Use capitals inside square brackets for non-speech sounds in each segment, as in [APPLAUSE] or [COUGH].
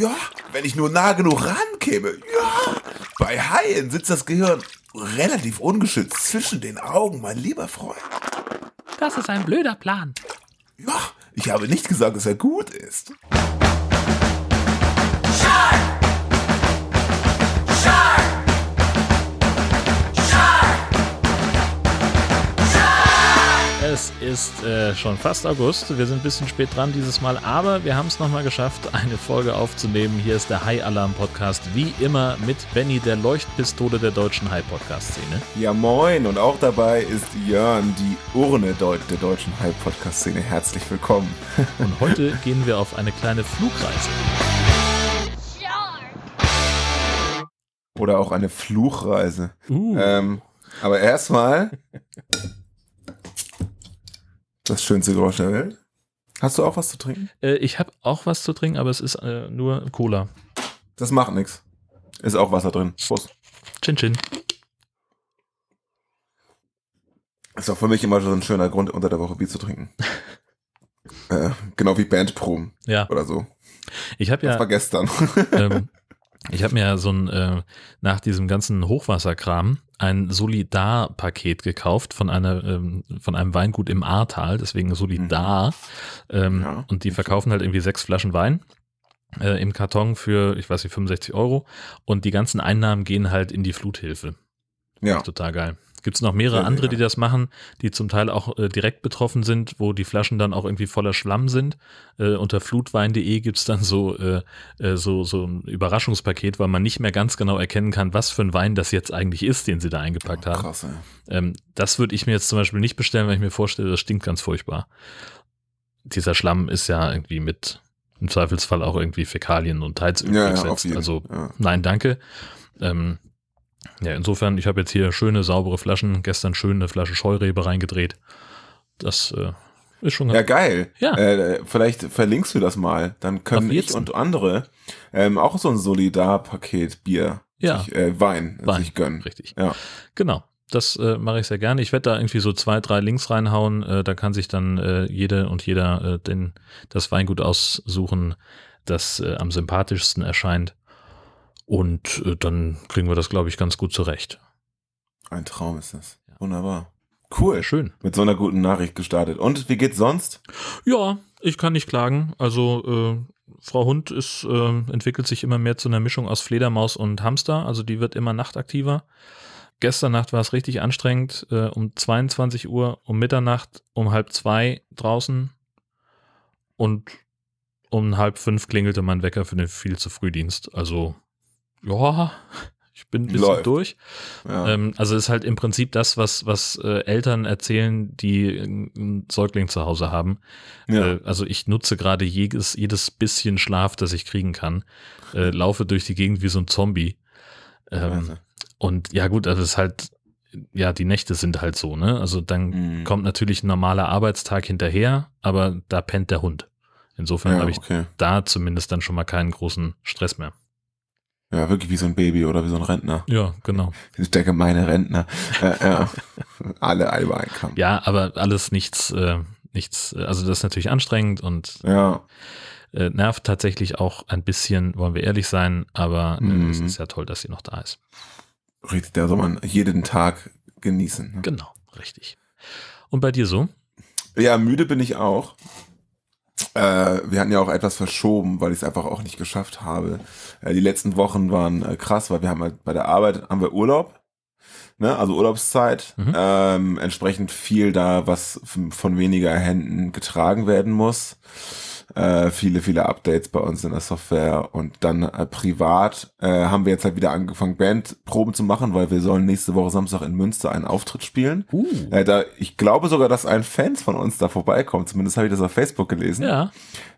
Ja, wenn ich nur nah genug rankäme. Ja, bei Haien sitzt das Gehirn relativ ungeschützt zwischen den Augen, mein lieber Freund. Das ist ein blöder Plan. Ja, ich habe nicht gesagt, dass er gut ist. Es ist äh, schon fast August. Wir sind ein bisschen spät dran dieses Mal, aber wir haben es nochmal geschafft, [LAUGHS] eine Folge aufzunehmen. Hier ist der High Alarm Podcast, wie immer mit Benny, der Leuchtpistole der deutschen High Podcast Szene. Ja, moin. Und auch dabei ist Jörn, die Urne der deutschen High Podcast Szene. Herzlich willkommen. [LAUGHS] Und heute gehen wir auf eine kleine Flugreise. Oder auch eine Fluchreise. Uh. Ähm, aber erstmal [LAUGHS] das schönste Geräusch der Welt. Hast du auch was zu trinken? Äh, ich habe auch was zu trinken, aber es ist äh, nur Cola. Das macht nichts. Ist auch Wasser drin. Prost. Chin Chin. Ist auch für mich immer so ein schöner Grund, unter der Woche Bier zu trinken. [LAUGHS] äh, genau wie Bandproben Ja, oder so. ich habe Das ja war gestern. ähm, ich habe mir ja so ein, äh, nach diesem ganzen Hochwasserkram ein Solidar-Paket gekauft von einer, ähm, von einem Weingut im Ahrtal, deswegen Solidar. Ähm, Mhm. Ja, und die verkaufen halt irgendwie sechs Flaschen Wein äh, im Karton für, ich weiß nicht, 65 Euro. Und die ganzen Einnahmen gehen halt in die Fluthilfe. ja. Total geil. Gibt es noch mehrere sehr andere, die geil. das machen, die zum Teil auch äh, direkt betroffen sind, wo die Flaschen dann auch irgendwie voller Schlamm sind. Äh, unter flutwein.de gibt es dann so, äh, äh, so, so ein Überraschungspaket, weil man nicht mehr ganz genau erkennen kann, was für ein Wein das jetzt eigentlich ist, den sie da eingepackt haben. Krass, ey. Ähm, das würde ich mir jetzt zum Beispiel nicht bestellen, weil ich mir vorstelle, das stinkt ganz furchtbar. Dieser Schlamm ist ja irgendwie mit im Zweifelsfall auch irgendwie Fäkalien und Heizöl Ja, ja, Also ja. Nein, danke. Ähm, ja, insofern, ich habe jetzt hier schöne, saubere Flaschen. Gestern schön eine Flasche Scheurebe reingedreht. Das äh, ist schon ganz Ja, geil. Ja. Äh, vielleicht verlinkst du das mal. Dann können ich jetzt. und andere ähm, auch so ein Solidar-Paket Bier, Ja. sich, äh, Wein, Wein, sich gönnen. richtig. Ja. Genau. Das äh, mache ich sehr gerne. Ich werde da irgendwie so zwei, drei Links reinhauen. Äh, da kann sich dann äh, jede und jeder äh, den, das Weingut aussuchen, das äh, am sympathischsten erscheint. Und äh, dann kriegen wir das, glaube ich, ganz gut zurecht. Ein Traum ist das. Wunderbar. Cool. Schön. Mit so einer guten Nachricht gestartet. Und wie geht's sonst? Ja, ich kann nicht klagen. Also äh, Frau Hund ist, äh, entwickelt sich immer mehr zu einer Mischung aus Fledermaus und Hamster. Also die wird immer nachtaktiver. Gestern Nacht war es richtig anstrengend. Äh, um 22 Uhr, um Mitternacht, um halb zwei draußen und um halb fünf klingelte mein Wecker für den viel zu Frühdienst. Also ja, ich bin ein bisschen Läuft. durch. Ja. Ähm, also ist halt im Prinzip das, was, was äh, Eltern erzählen, die einen Säugling zu Hause haben. ja. Äh, also ich nutze gerade jedes, jedes bisschen Schlaf, das ich kriegen kann. Äh, laufe durch die Gegend wie so ein Zombie. Ähm, Also, und ja gut, also es ist halt, ja, die Nächte sind halt so, ne? Also dann Mhm. kommt natürlich ein normaler Arbeitstag hinterher, aber da pennt der Hund. Insofern ja, habe ich okay. da zumindest dann schon mal keinen großen Stress mehr. Ja, wirklich wie so ein Baby oder wie so ein Rentner. Ja, genau. Der gemeine Rentner. äh, ja. Alle Albe einkamen. Ja, aber alles nichts, äh, nichts, äh, also das ist natürlich anstrengend und Ja. äh, nervt tatsächlich auch ein bisschen, wollen wir ehrlich sein, aber äh, Mhm. es ist ja toll, dass sie noch da ist. Richtig, da soll man jeden Tag genießen. ne? Genau, richtig. Und bei dir so? Ja, müde bin ich auch. Äh, wir hatten ja auch etwas verschoben, weil ich es einfach auch nicht geschafft habe. Äh, die letzten Wochen waren äh, krass, weil wir haben halt bei der Arbeit haben wir Urlaub, ne? also Urlaubszeit. Mhm. Ähm, entsprechend viel da, was von weniger Händen getragen werden muss. Äh, viele, viele Updates bei uns in der Software und dann äh, privat äh, haben wir jetzt halt wieder angefangen, Bandproben zu machen, weil wir sollen nächste Woche Samstag in Münster einen Auftritt spielen. Uh. Äh, da, ich glaube sogar, dass ein Fans von uns da vorbeikommt. Zumindest habe ich das auf Facebook gelesen. Ja,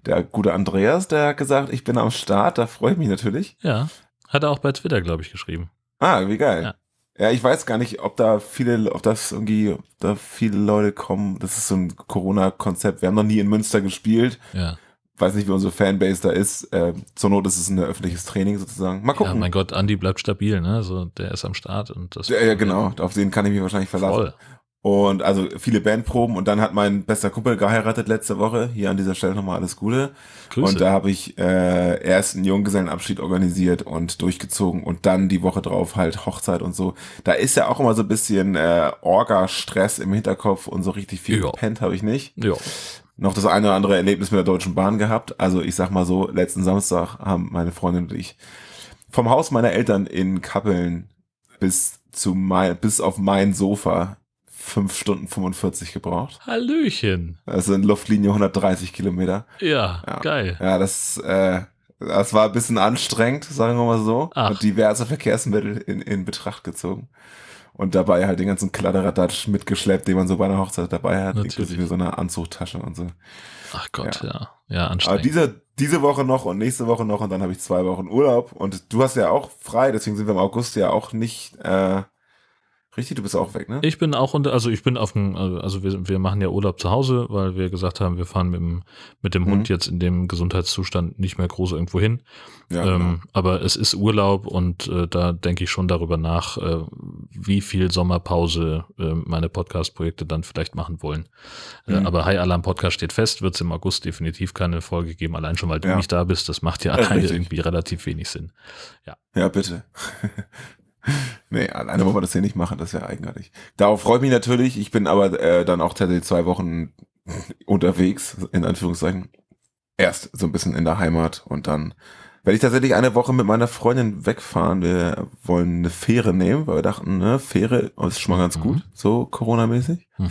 Der gute Andreas, der hat gesagt, ich bin am Start. Da freue ich mich natürlich. ja. Hat er auch bei Twitter, glaube ich, geschrieben. Ah, wie geil. Ja. Ja. ich weiß gar nicht, ob da viele, ob das irgendwie, ob da viele Leute kommen. Das ist so ein Corona-Konzept. Wir haben noch nie in Münster gespielt. Ja. Weiß nicht, wie unsere Fanbase da ist. Äh, zur Not ist es ein öffentliches Training sozusagen. Mal Ja, gucken. mein Gott, Andi bleibt stabil, ne? Also der ist am Start und das ja, ja, genau. Auf den kann ich mich wahrscheinlich verlassen. Voll. Und also viele Bandproben und dann hat mein bester Kumpel geheiratet letzte Woche. Hier an dieser Stelle nochmal alles Gute. Grüße. Und da habe ich äh, erst einen Junggesellenabschied organisiert und durchgezogen und dann die Woche drauf halt Hochzeit und so. Da ist ja auch immer so ein bisschen äh, Orga-Stress im Hinterkopf und so richtig viel Ja. gepennt habe ich nicht. ja. Noch das eine oder andere Erlebnis mit der Deutschen Bahn gehabt. Also ich sag mal so, letzten Samstag haben meine Freundin und ich vom Haus meiner Eltern in Kappeln bis zu mein, bis auf mein Sofa fünf Stunden 45 gebraucht. Hallöchen. Also in Luftlinie 130 Kilometer. Ja, Ja. geil. Ja, das, äh, das war ein bisschen anstrengend, sagen wir mal so. Ach. Und diverse Verkehrsmittel in, in Betracht gezogen. Und dabei halt den ganzen Kladderadatsch mitgeschleppt, den man so bei einer Hochzeit dabei hat, Natürlich. inklusive so einer Anzugtasche und so. Ach Gott, ja. Ja, Aber anstrengend. diese, diese Woche noch und nächste Woche noch und dann habe ich zwei Wochen Urlaub. Und du hast ja auch frei, deswegen sind wir im August ja auch nicht, äh, richtig, du bist auch weg, ne? Ich bin auch unter, also ich bin auf dem, also wir, wir machen ja Urlaub zu Hause, weil wir gesagt haben, wir fahren mit dem, mit dem Mhm. Hund jetzt in dem Gesundheitszustand nicht mehr groß irgendwo hin. ja, genau. ähm, aber es ist Urlaub und äh, da denke ich schon darüber nach, äh, wie viel Sommerpause äh, meine Podcast-Projekte dann vielleicht machen wollen. Äh, Mhm. aber High Alarm Podcast steht fest, wird es im August definitiv keine Folge geben, allein schon, weil du Ja. nicht da bist. Das macht ja [LAUGHS] Ja, alleine [LAUGHS] irgendwie relativ wenig Sinn. Ja, bitte. [LAUGHS] nee, alleine wollen wir das hier nicht machen, das ist ja eigenartig. Darauf freue ich mich natürlich. Ich bin aber äh, dann auch tatsächlich zwei Wochen [LAUGHS] unterwegs, in Anführungszeichen. Erst so ein bisschen in der Heimat und dann werde ich tatsächlich eine Woche mit meiner Freundin wegfahren. Wir wollen eine Fähre nehmen, weil wir dachten, ne, Fähre ist schon mal ganz Mhm. gut, so Corona-mäßig. Mhm.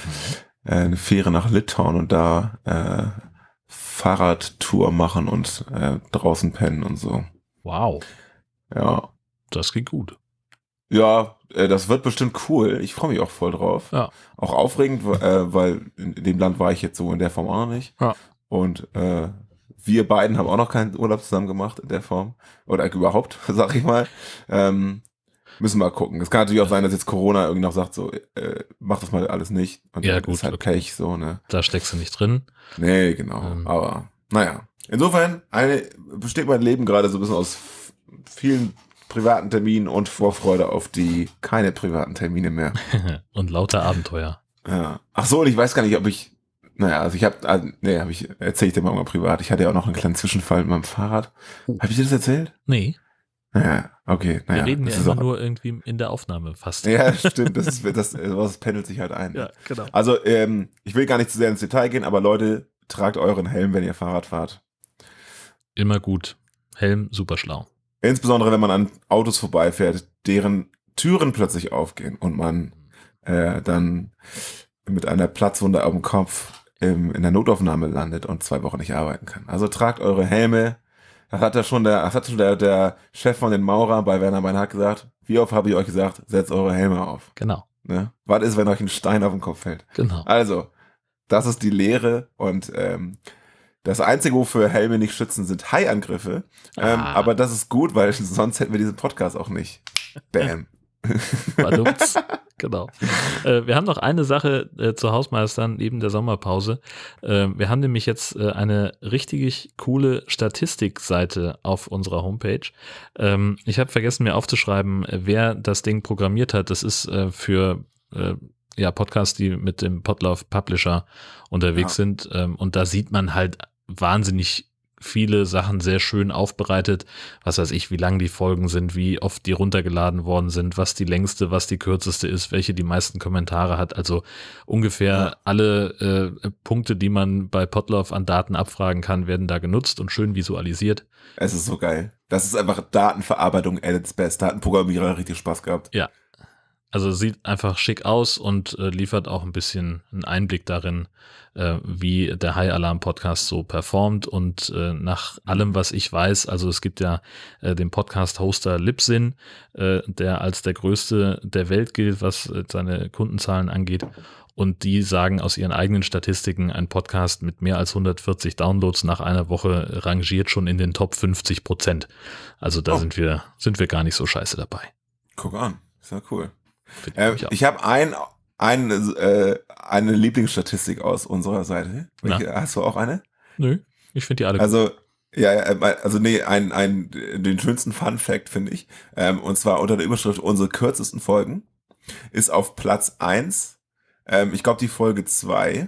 Äh, eine Fähre nach Litauen und da äh, Fahrradtour machen und äh, draußen pennen und so. Wow, Ja, das geht gut. Ja, äh, das wird bestimmt cool. Ich freue mich auch voll drauf. Ja. Auch aufregend, äh, weil in dem Land war ich jetzt so in der Form auch noch nicht. Ja. Und äh, wir beiden haben auch noch keinen Urlaub zusammen gemacht in der Form. Oder überhaupt, [LAUGHS] sag ich mal. Ähm, müssen wir mal gucken. Es kann natürlich auch sein, dass jetzt Corona irgendwie noch sagt, so, äh, mach das mal alles nicht. Und Ja, gut, Ist halt okay. Pech, so, ne? Da steckst du nicht drin. Nee, genau. Ähm. Aber, naja. Insofern eine, besteht mein Leben gerade so ein bisschen aus vielen privaten Terminen und Vorfreude auf die keine privaten Termine mehr. [LAUGHS] und lauter Abenteuer. Ja. Ach so, und ich weiß gar nicht, ob ich, naja, also ich habe, also, nee, habe ich, erzähle ich dir mal, mal privat. Ich hatte ja auch noch einen kleinen Zwischenfall mit meinem Fahrrad. Oh. Habe ich dir das erzählt? Nee, Naja, okay, naja. wir reden ja immer auch- nur irgendwie in der Aufnahme fast. Ja, [LAUGHS] stimmt, das ist, das, das pendelt sich halt ein. ja genau. Also, ähm, ich will gar nicht zu sehr ins Detail gehen, aber Leute, tragt euren Helm, wenn ihr Fahrrad fahrt. Immer gut. Helm, super schlau. Insbesondere wenn man an Autos vorbeifährt, deren Türen plötzlich aufgehen und man äh, dann mit einer Platzwunde auf dem Kopf im, in der Notaufnahme landet und zwei Wochen nicht arbeiten kann. Also tragt eure Helme. Das hat ja schon der, das hat schon der, der Chef von den Maurern bei Werner Meinhardt gesagt. Wie oft habe ich euch gesagt, setzt eure Helme auf. Genau, Ne? Was ist, wenn euch ein Stein auf den Kopf fällt? genau. Also, das ist die Lehre und ähm, das Einzige, wofür Helme nicht schützen, sind Haiangriffe. Ähm, Ah. aber das ist gut, weil [LAUGHS] sonst hätten wir diesen Podcast auch nicht. Bam. [LAUGHS] Badumts. genau. Äh, wir haben noch eine Sache äh, zu Hausmeistern neben der Sommerpause. Äh, wir haben nämlich jetzt äh, eine richtig coole Statistikseite auf unserer Homepage. Ähm, ich habe vergessen, mir aufzuschreiben, äh, wer das Ding programmiert hat. Das ist äh, für ja, Podcasts, die mit dem Podlove Publisher unterwegs Ja. sind. Ähm, und da sieht man halt wahnsinnig viele Sachen sehr schön aufbereitet was weiß ich, wie lang die Folgen sind, wie oft die runtergeladen worden sind, was die längste, was die kürzeste ist, welche die meisten Kommentare hat. Also ungefähr Ja. alle äh, Punkte, die man bei Podlove an Daten abfragen kann, werden da genutzt und schön visualisiert. Es ist so geil. Das ist einfach Datenverarbeitung at its best. Da hat ein Programmierer richtig Spaß gehabt. Also sieht einfach schick aus und äh, liefert auch ein bisschen einen Einblick darin, äh, wie der High Alarm Podcast so performt. Und äh, nach allem, was ich weiß, also es gibt ja äh, den Podcast-Hoster Libsyn, äh, der als der größte der Welt gilt, was äh, seine Kundenzahlen angeht. Und die sagen aus ihren eigenen Statistiken, ein Podcast mit mehr als 140 Downloads nach einer Woche rangiert schon in den Top 50 Prozent. Also da Oh. sind wir, sind wir gar nicht so scheiße dabei. Guck an. Ist ja cool. Find Äh, ich habe ein, ein, äh, eine Lieblingsstatistik aus unserer Seite. Welche, hast du auch eine? Nö, ich finde die alle Also, ja, ja, äh, also nee, ein, ein, den schönsten Fun Fact finde ich. Ähm, und zwar unter der Überschrift unsere kürzesten Folgen ist auf Platz eins ähm, ich glaube, die Folge 2.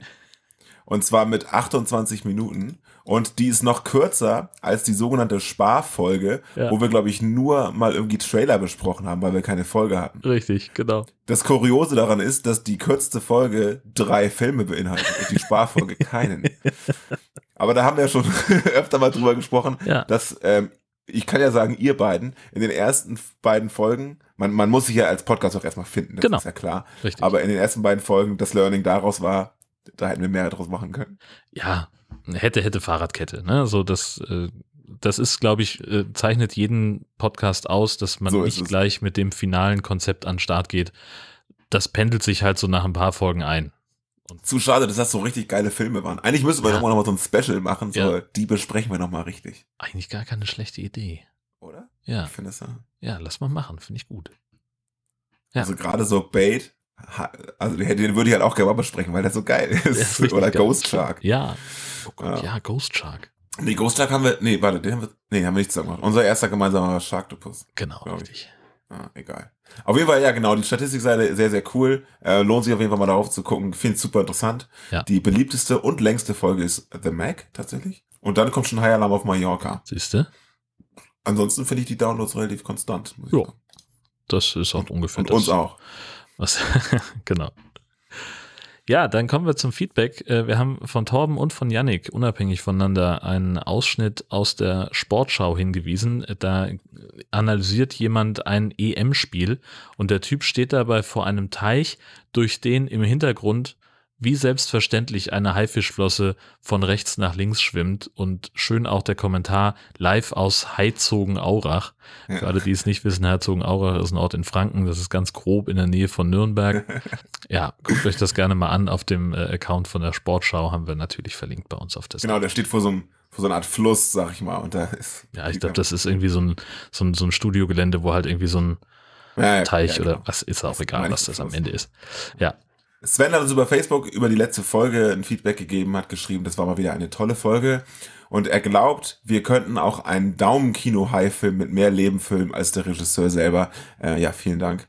Und zwar mit 28 Minuten. Und die ist noch kürzer als die sogenannte Sparfolge, Ja. wo wir, glaube ich, nur mal irgendwie Trailer besprochen haben, weil wir keine Folge hatten. Richtig, genau. Das Kuriose daran ist, dass die kürzeste Folge drei Filme beinhaltet und die Sparfolge [LAUGHS] keinen. Aber da haben wir ja schon [LAUGHS] öfter mal drüber gesprochen, Ja. dass ähm, ich kann ja sagen, ihr beiden in den ersten beiden Folgen, man, man muss sich ja als Podcast auch erstmal finden, das Genau. ist ja klar. Richtig. Aber in den ersten beiden Folgen das Learning daraus war, da hätten wir mehr draus machen können. ja, hätte, hätte Fahrradkette, ne? So, das, äh, das ist, glaube ich, äh, zeichnet jeden Podcast aus, dass man So nicht gleich mit dem finalen Konzept an den Start geht. Das pendelt sich halt so nach ein paar Folgen ein. Zu schade, dass das so richtig geile Filme waren. Eigentlich müssen wir Ja. doch mal noch mal so ein Special machen, so, Ja. die besprechen wir noch mal richtig. Eigentlich gar keine schlechte Idee. Oder? Ja, Ich finde es ja. ja, lass mal machen, finde ich gut. Ja. Also gerade so Bait, also den, würde ich halt auch gerne mal besprechen, weil der so geil ist. Ist Oder geil. Ghost Shark. Ja. Oh Gott, Ja. ja, Ghost Shark. Nee, Ghost Shark haben wir, nee, warte, den haben wir, nee, haben wir nicht zusammen gemacht. Unser erster gemeinsamer Sharktopus. Genau, ich. richtig. Ah, egal. Auf jeden Fall, ja, genau, die Statistikseite sehr, sehr cool. Äh, lohnt sich auf jeden Fall mal darauf zu gucken. Finde super interessant. Ja. Die beliebteste und längste Folge ist The Mac, tatsächlich. Und dann kommt schon High Alarm auf Mallorca. Siehst du? Ansonsten finde ich die Downloads relativ konstant. Ich Ja. Das ist auch ungefähr Und das. uns auch. Was, [LAUGHS] genau. Ja, dann kommen wir zum Feedback. Äh, Wir haben von Torben und von Yannick unabhängig voneinander einen Ausschnitt aus der Sportschau hingewiesen. Da analysiert jemand ein EM-Spiel und der Typ steht dabei vor einem Teich, durch den im Hintergrund wie selbstverständlich eine Haifischflosse von rechts nach links schwimmt und schön auch der Kommentar live aus Heizogen-Aurach. Ja. Für alle, die es nicht wissen, Herzogenaurach ist ein Ort in Franken, das ist ganz grob in der Nähe von Nürnberg. [LAUGHS] ja, guckt euch das gerne mal an. Auf dem äh, Account von der Sportschau haben wir natürlich verlinkt bei uns auf Seite. Genau, der steht vor so einem, vor so einer Art Fluss, sag ich mal. Und da ist. Ja, ich glaube, das ist irgendwie so ein, so ein, so ein Studiogelände, wo halt irgendwie so ein Ja, ja, Teich oder genau. was ist auch Das egal, was das am Ende ist. Ja, Sven hat uns über Facebook über die letzte Folge ein Feedback gegeben, hat geschrieben, das war mal wieder eine tolle Folge. Und er glaubt, wir könnten auch einen Daumen-Kino-High-Film mit mehr Leben filmen als der Regisseur selber. Äh, ja, vielen Dank.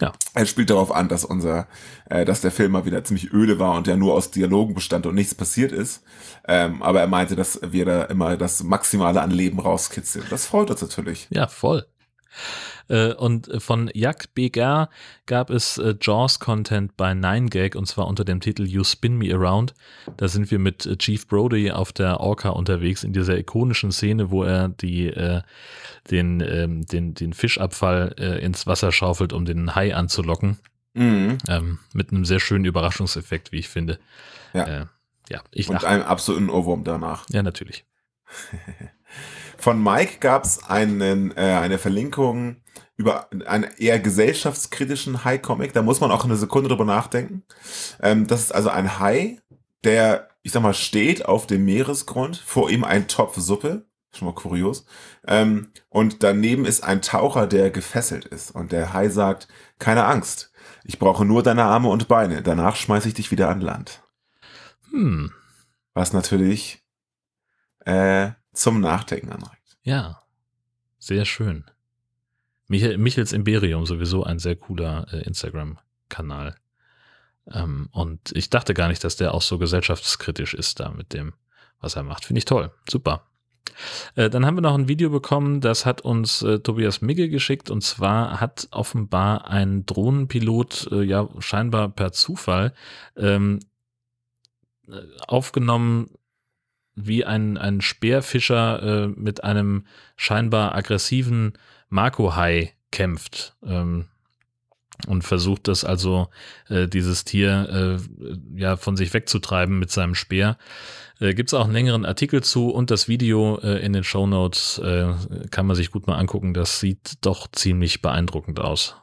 Ja. Er spielt darauf an, dass unser, äh, dass der Film mal wieder ziemlich öde war und ja nur aus Dialogen bestand und nichts passiert ist. Ähm, aber er meinte, dass wir da immer das Maximale an Leben rauskitzeln. Das freut uns natürlich. ja, voll. Äh, Und von Jack Begar gab es äh, Jaws-Content bei 9gag und zwar unter dem Titel You Spin Me Around. Da sind wir mit äh, Chief Brody auf der Orca unterwegs in dieser ikonischen Szene, wo er die, äh, den, ähm, den, den Fischabfall äh, ins Wasser schaufelt, um den Hai anzulocken. Mhm. Ähm, mit einem sehr schönen Überraschungseffekt, wie ich finde. Ja. Äh, ja, ich Und lache. einem absoluten Ohrwurm danach. Ja, natürlich. [LAUGHS] Von Mike gab es einen, äh, eine Verlinkung über einen eher gesellschaftskritischen Hai-Comic. Da muss man auch eine Sekunde drüber nachdenken. Ähm, das ist also ein Hai, der, ich sag mal, steht auf dem Meeresgrund, vor ihm ein Topf Suppe. Schon mal kurios. Ähm, und daneben ist ein Taucher, der gefesselt ist. Und der Hai sagt, keine Angst. Ich brauche nur deine Arme und Beine. Danach schmeiße ich dich wieder an Land. Hm, Was natürlich äh, zum Nachdenken anregt. ja. Sehr schön. Michael, Michels Imperium sowieso ein sehr cooler äh, Instagram-Kanal. Ähm, und ich dachte gar nicht, dass der auch so gesellschaftskritisch ist da mit dem, was er macht. Finde ich toll. Super. Äh, dann haben wir noch ein Video bekommen, das hat uns äh, Tobias Migge geschickt und zwar hat offenbar ein Drohnenpilot, äh, ja scheinbar per Zufall, ähm, äh, aufgenommen, wie ein, ein Speerfischer äh, mit einem scheinbar aggressiven Makohai kämpft. Ähm, und versucht das also, äh, dieses Tier äh, ja von sich wegzutreiben mit seinem Speer. Äh, Gibt es auch einen längeren Artikel zu und das Video äh, in den Show Notes äh, kann man sich gut mal angucken. Das sieht doch ziemlich beeindruckend aus.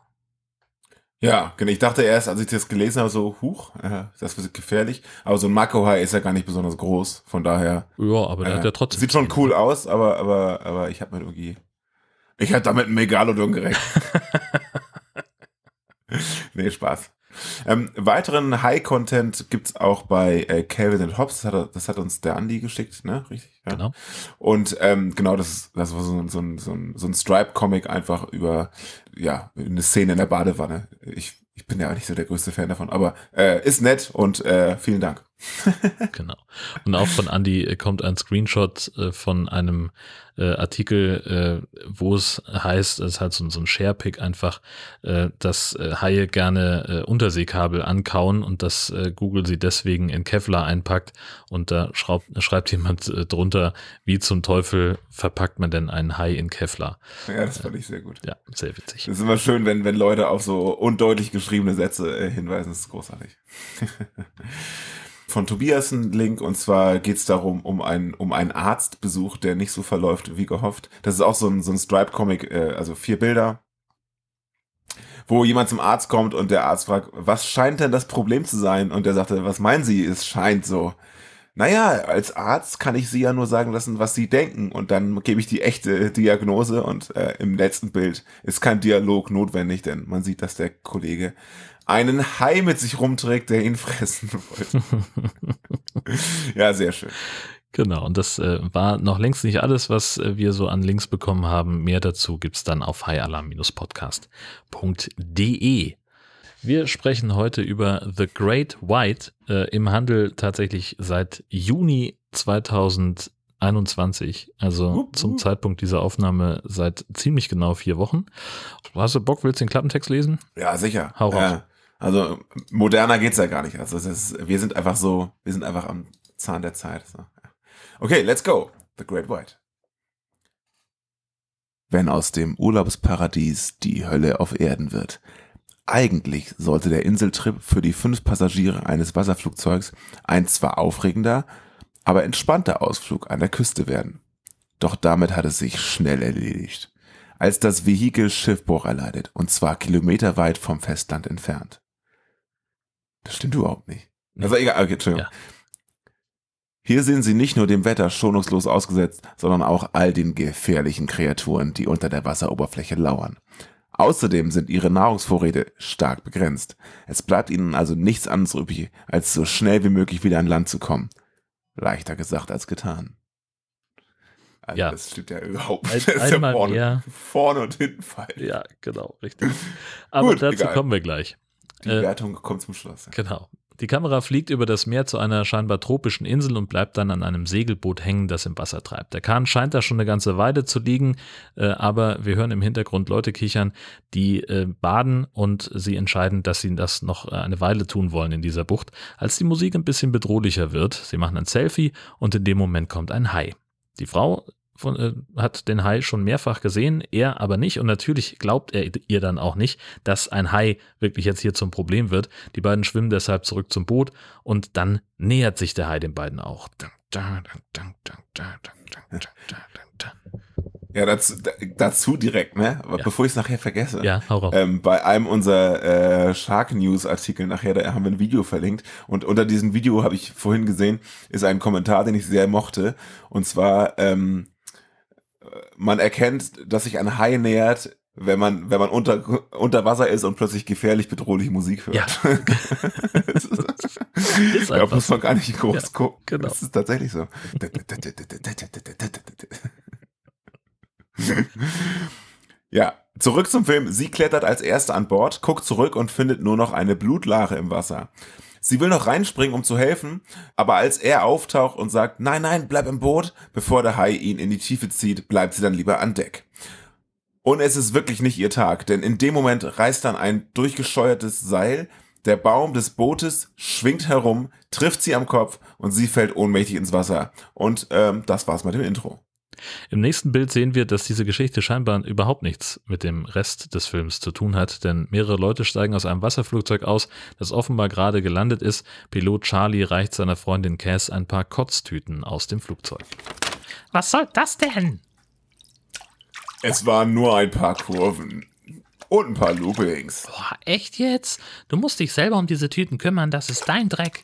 Ja, genau. Ich dachte erst, als ich das gelesen habe, so, huch, äh, das wird gefährlich. Aber so ein Makohai ist ja gar nicht besonders groß. Von daher. Ja, aber der äh, hat ja trotzdem. Sieht schon cool aus, aber, aber, aber ich habe mir irgendwie. Ich hatte damit einen Megalodon gerechnet. [LAUGHS] nee, Spaß. Ähm, weiteren High-Content gibt's auch bei äh, Calvin and Hobbes. Das hat, das hat uns der Andi geschickt, ne? Richtig? Ja. Genau. Und ähm, genau, das, ist, das war so, ein- so, so, ein- so ein Stripe-Comic einfach über ja, eine Szene in der Badewanne. Ich, ich bin ja auch nicht so der größte Fan davon, aber äh, ist nett und äh, vielen Dank. [LAUGHS] genau. Und auch von Andy kommt ein Screenshot äh, von einem äh, Artikel, äh, wo es heißt, es ist halt so, so ein Share-Pick einfach, äh, dass äh, Haie gerne äh, Unterseekabel ankauen und dass äh, Google sie deswegen in Kevlar einpackt. Und da schreibt jemand äh, drunter, wie zum Teufel verpackt man denn einen Hai in Kevlar? Ja, das fand ich sehr gut. Ja, sehr witzig. Das ist immer schön, wenn, wenn Leute auf so undeutlich geschriebene Sätze äh, hinweisen. Das ist großartig. [LAUGHS] von Tobias ein Link und zwar geht es darum, um, ein, um einen Arztbesuch, der nicht so verläuft wie gehofft. Das ist auch so ein, so ein Stripe-Comic, äh, also vier Bilder, wo jemand zum Arzt kommt und der Arzt fragt, was scheint denn das Problem zu sein? Und der sagte, was meinen Sie, es scheint so. Naja, als Arzt kann ich Sie ja nur sagen lassen, was Sie denken und dann gebe ich die echte Diagnose und äh, im letzten Bild ist kein Dialog notwendig, denn man sieht, dass der Kollege einen Hai mit sich rumträgt, der ihn fressen wollte. [LAUGHS] ja, sehr schön. Genau, und das äh, war noch längst nicht alles, was äh, wir so an Links bekommen haben. Mehr dazu gibt's dann auf highalarm-podcast.de. Wir sprechen heute über The Great White, äh, im Handel tatsächlich seit Juni 2021, also uh, uh. zum Zeitpunkt dieser Aufnahme seit ziemlich genau vier Wochen. Hast du Bock, willst du den Klappentext lesen? Ja, sicher. Hau raus. Also moderner geht's ja gar nicht. Also ist, wir sind einfach so, wir sind einfach am Zahn der Zeit. So. Okay, let's go. The Great White. Wenn aus dem Urlaubsparadies die Hölle auf Erden wird. Eigentlich sollte der Inseltrip für die fünf Passagiere eines Wasserflugzeugs ein zwar aufregender, aber entspannter Ausflug an der Küste werden. Doch damit hat es sich schnell erledigt, als das Vehikel Schiffbruch erleidet, und zwar kilometerweit vom Festland entfernt. Das stimmt überhaupt nicht. Also egal, okay, Entschuldigung. Ja. Hier sind sie nicht nur dem Wetter schonungslos ausgesetzt, sondern auch all den gefährlichen Kreaturen, die unter der Wasseroberfläche lauern. Außerdem sind ihre Nahrungsvorräte stark begrenzt. Es bleibt ihnen also nichts anderes übrig, als so schnell wie möglich wieder an Land zu kommen. Leichter gesagt als getan. Also ja. Das stimmt ja überhaupt nicht. Ein, einmal ja vorne, vorne und hinten falsch. Ja, genau, richtig. Aber Gut, dazu egal. kommen wir gleich. Die äh, Wertung kommt zum Schluss. Genau. Die Kamera fliegt über das Meer zu einer scheinbar tropischen Insel und bleibt dann an einem Segelboot hängen, das im Wasser treibt. Der Kahn scheint da schon eine ganze Weile zu liegen, äh, aber wir hören im Hintergrund Leute kichern, die äh, baden und sie entscheiden, dass sie das noch äh, eine Weile tun wollen in dieser Bucht. Als die Musik ein bisschen bedrohlicher wird, sie machen ein Selfie und in dem Moment kommt ein Hai. Die Frau von, äh, hat den Hai schon mehrfach gesehen, er aber nicht. Und natürlich glaubt er ihr dann auch nicht, dass ein Hai wirklich jetzt hier zum Problem wird. Die beiden schwimmen deshalb zurück zum Boot und dann nähert sich der Hai den beiden auch. Ja, dazu, dazu direkt, ne? Ja. bevor ich es nachher vergesse. Ja, hau raus. Ähm, bei einem unserer äh, Shark News Artikel nachher, da haben wir ein Video verlinkt. Und unter diesem Video habe ich vorhin gesehen, ist ein Kommentar, den ich sehr mochte. Und zwar, ähm, man erkennt, dass sich ein Hai nähert, wenn man, wenn man unter, unter Wasser ist und plötzlich gefährlich bedrohliche Musik hört. Ja. [LAUGHS] ist da muss man gar nicht groß ja, gucken. Genau. Das ist tatsächlich so. ja, zurück zum Film. Sie klettert als Erste an Bord, guckt zurück und findet nur noch eine Blutlache im Wasser. Sie will noch reinspringen, um zu helfen, aber als er auftaucht und sagt, nein, nein, bleib im Boot, bevor der Hai ihn in die Tiefe zieht, bleibt sie dann lieber an Deck. Und es ist wirklich nicht ihr Tag, denn in dem Moment reißt dann ein durchgescheuertes Seil, der Baum des Bootes schwingt herum, trifft sie am Kopf und sie fällt ohnmächtig ins Wasser. Und ähm, das war's mit dem Intro. Im nächsten Bild sehen wir, dass diese Geschichte scheinbar überhaupt nichts mit dem Rest des Films zu tun hat, denn mehrere Leute steigen aus einem Wasserflugzeug aus, das offenbar gerade gelandet ist. Pilot Charlie reicht seiner Freundin Cass ein paar Kotztüten aus dem Flugzeug. Was soll das denn? Es waren nur ein paar Kurven. Und ein paar Loopings. Boah, echt jetzt? Du musst dich selber um diese Tüten kümmern, das ist dein Dreck.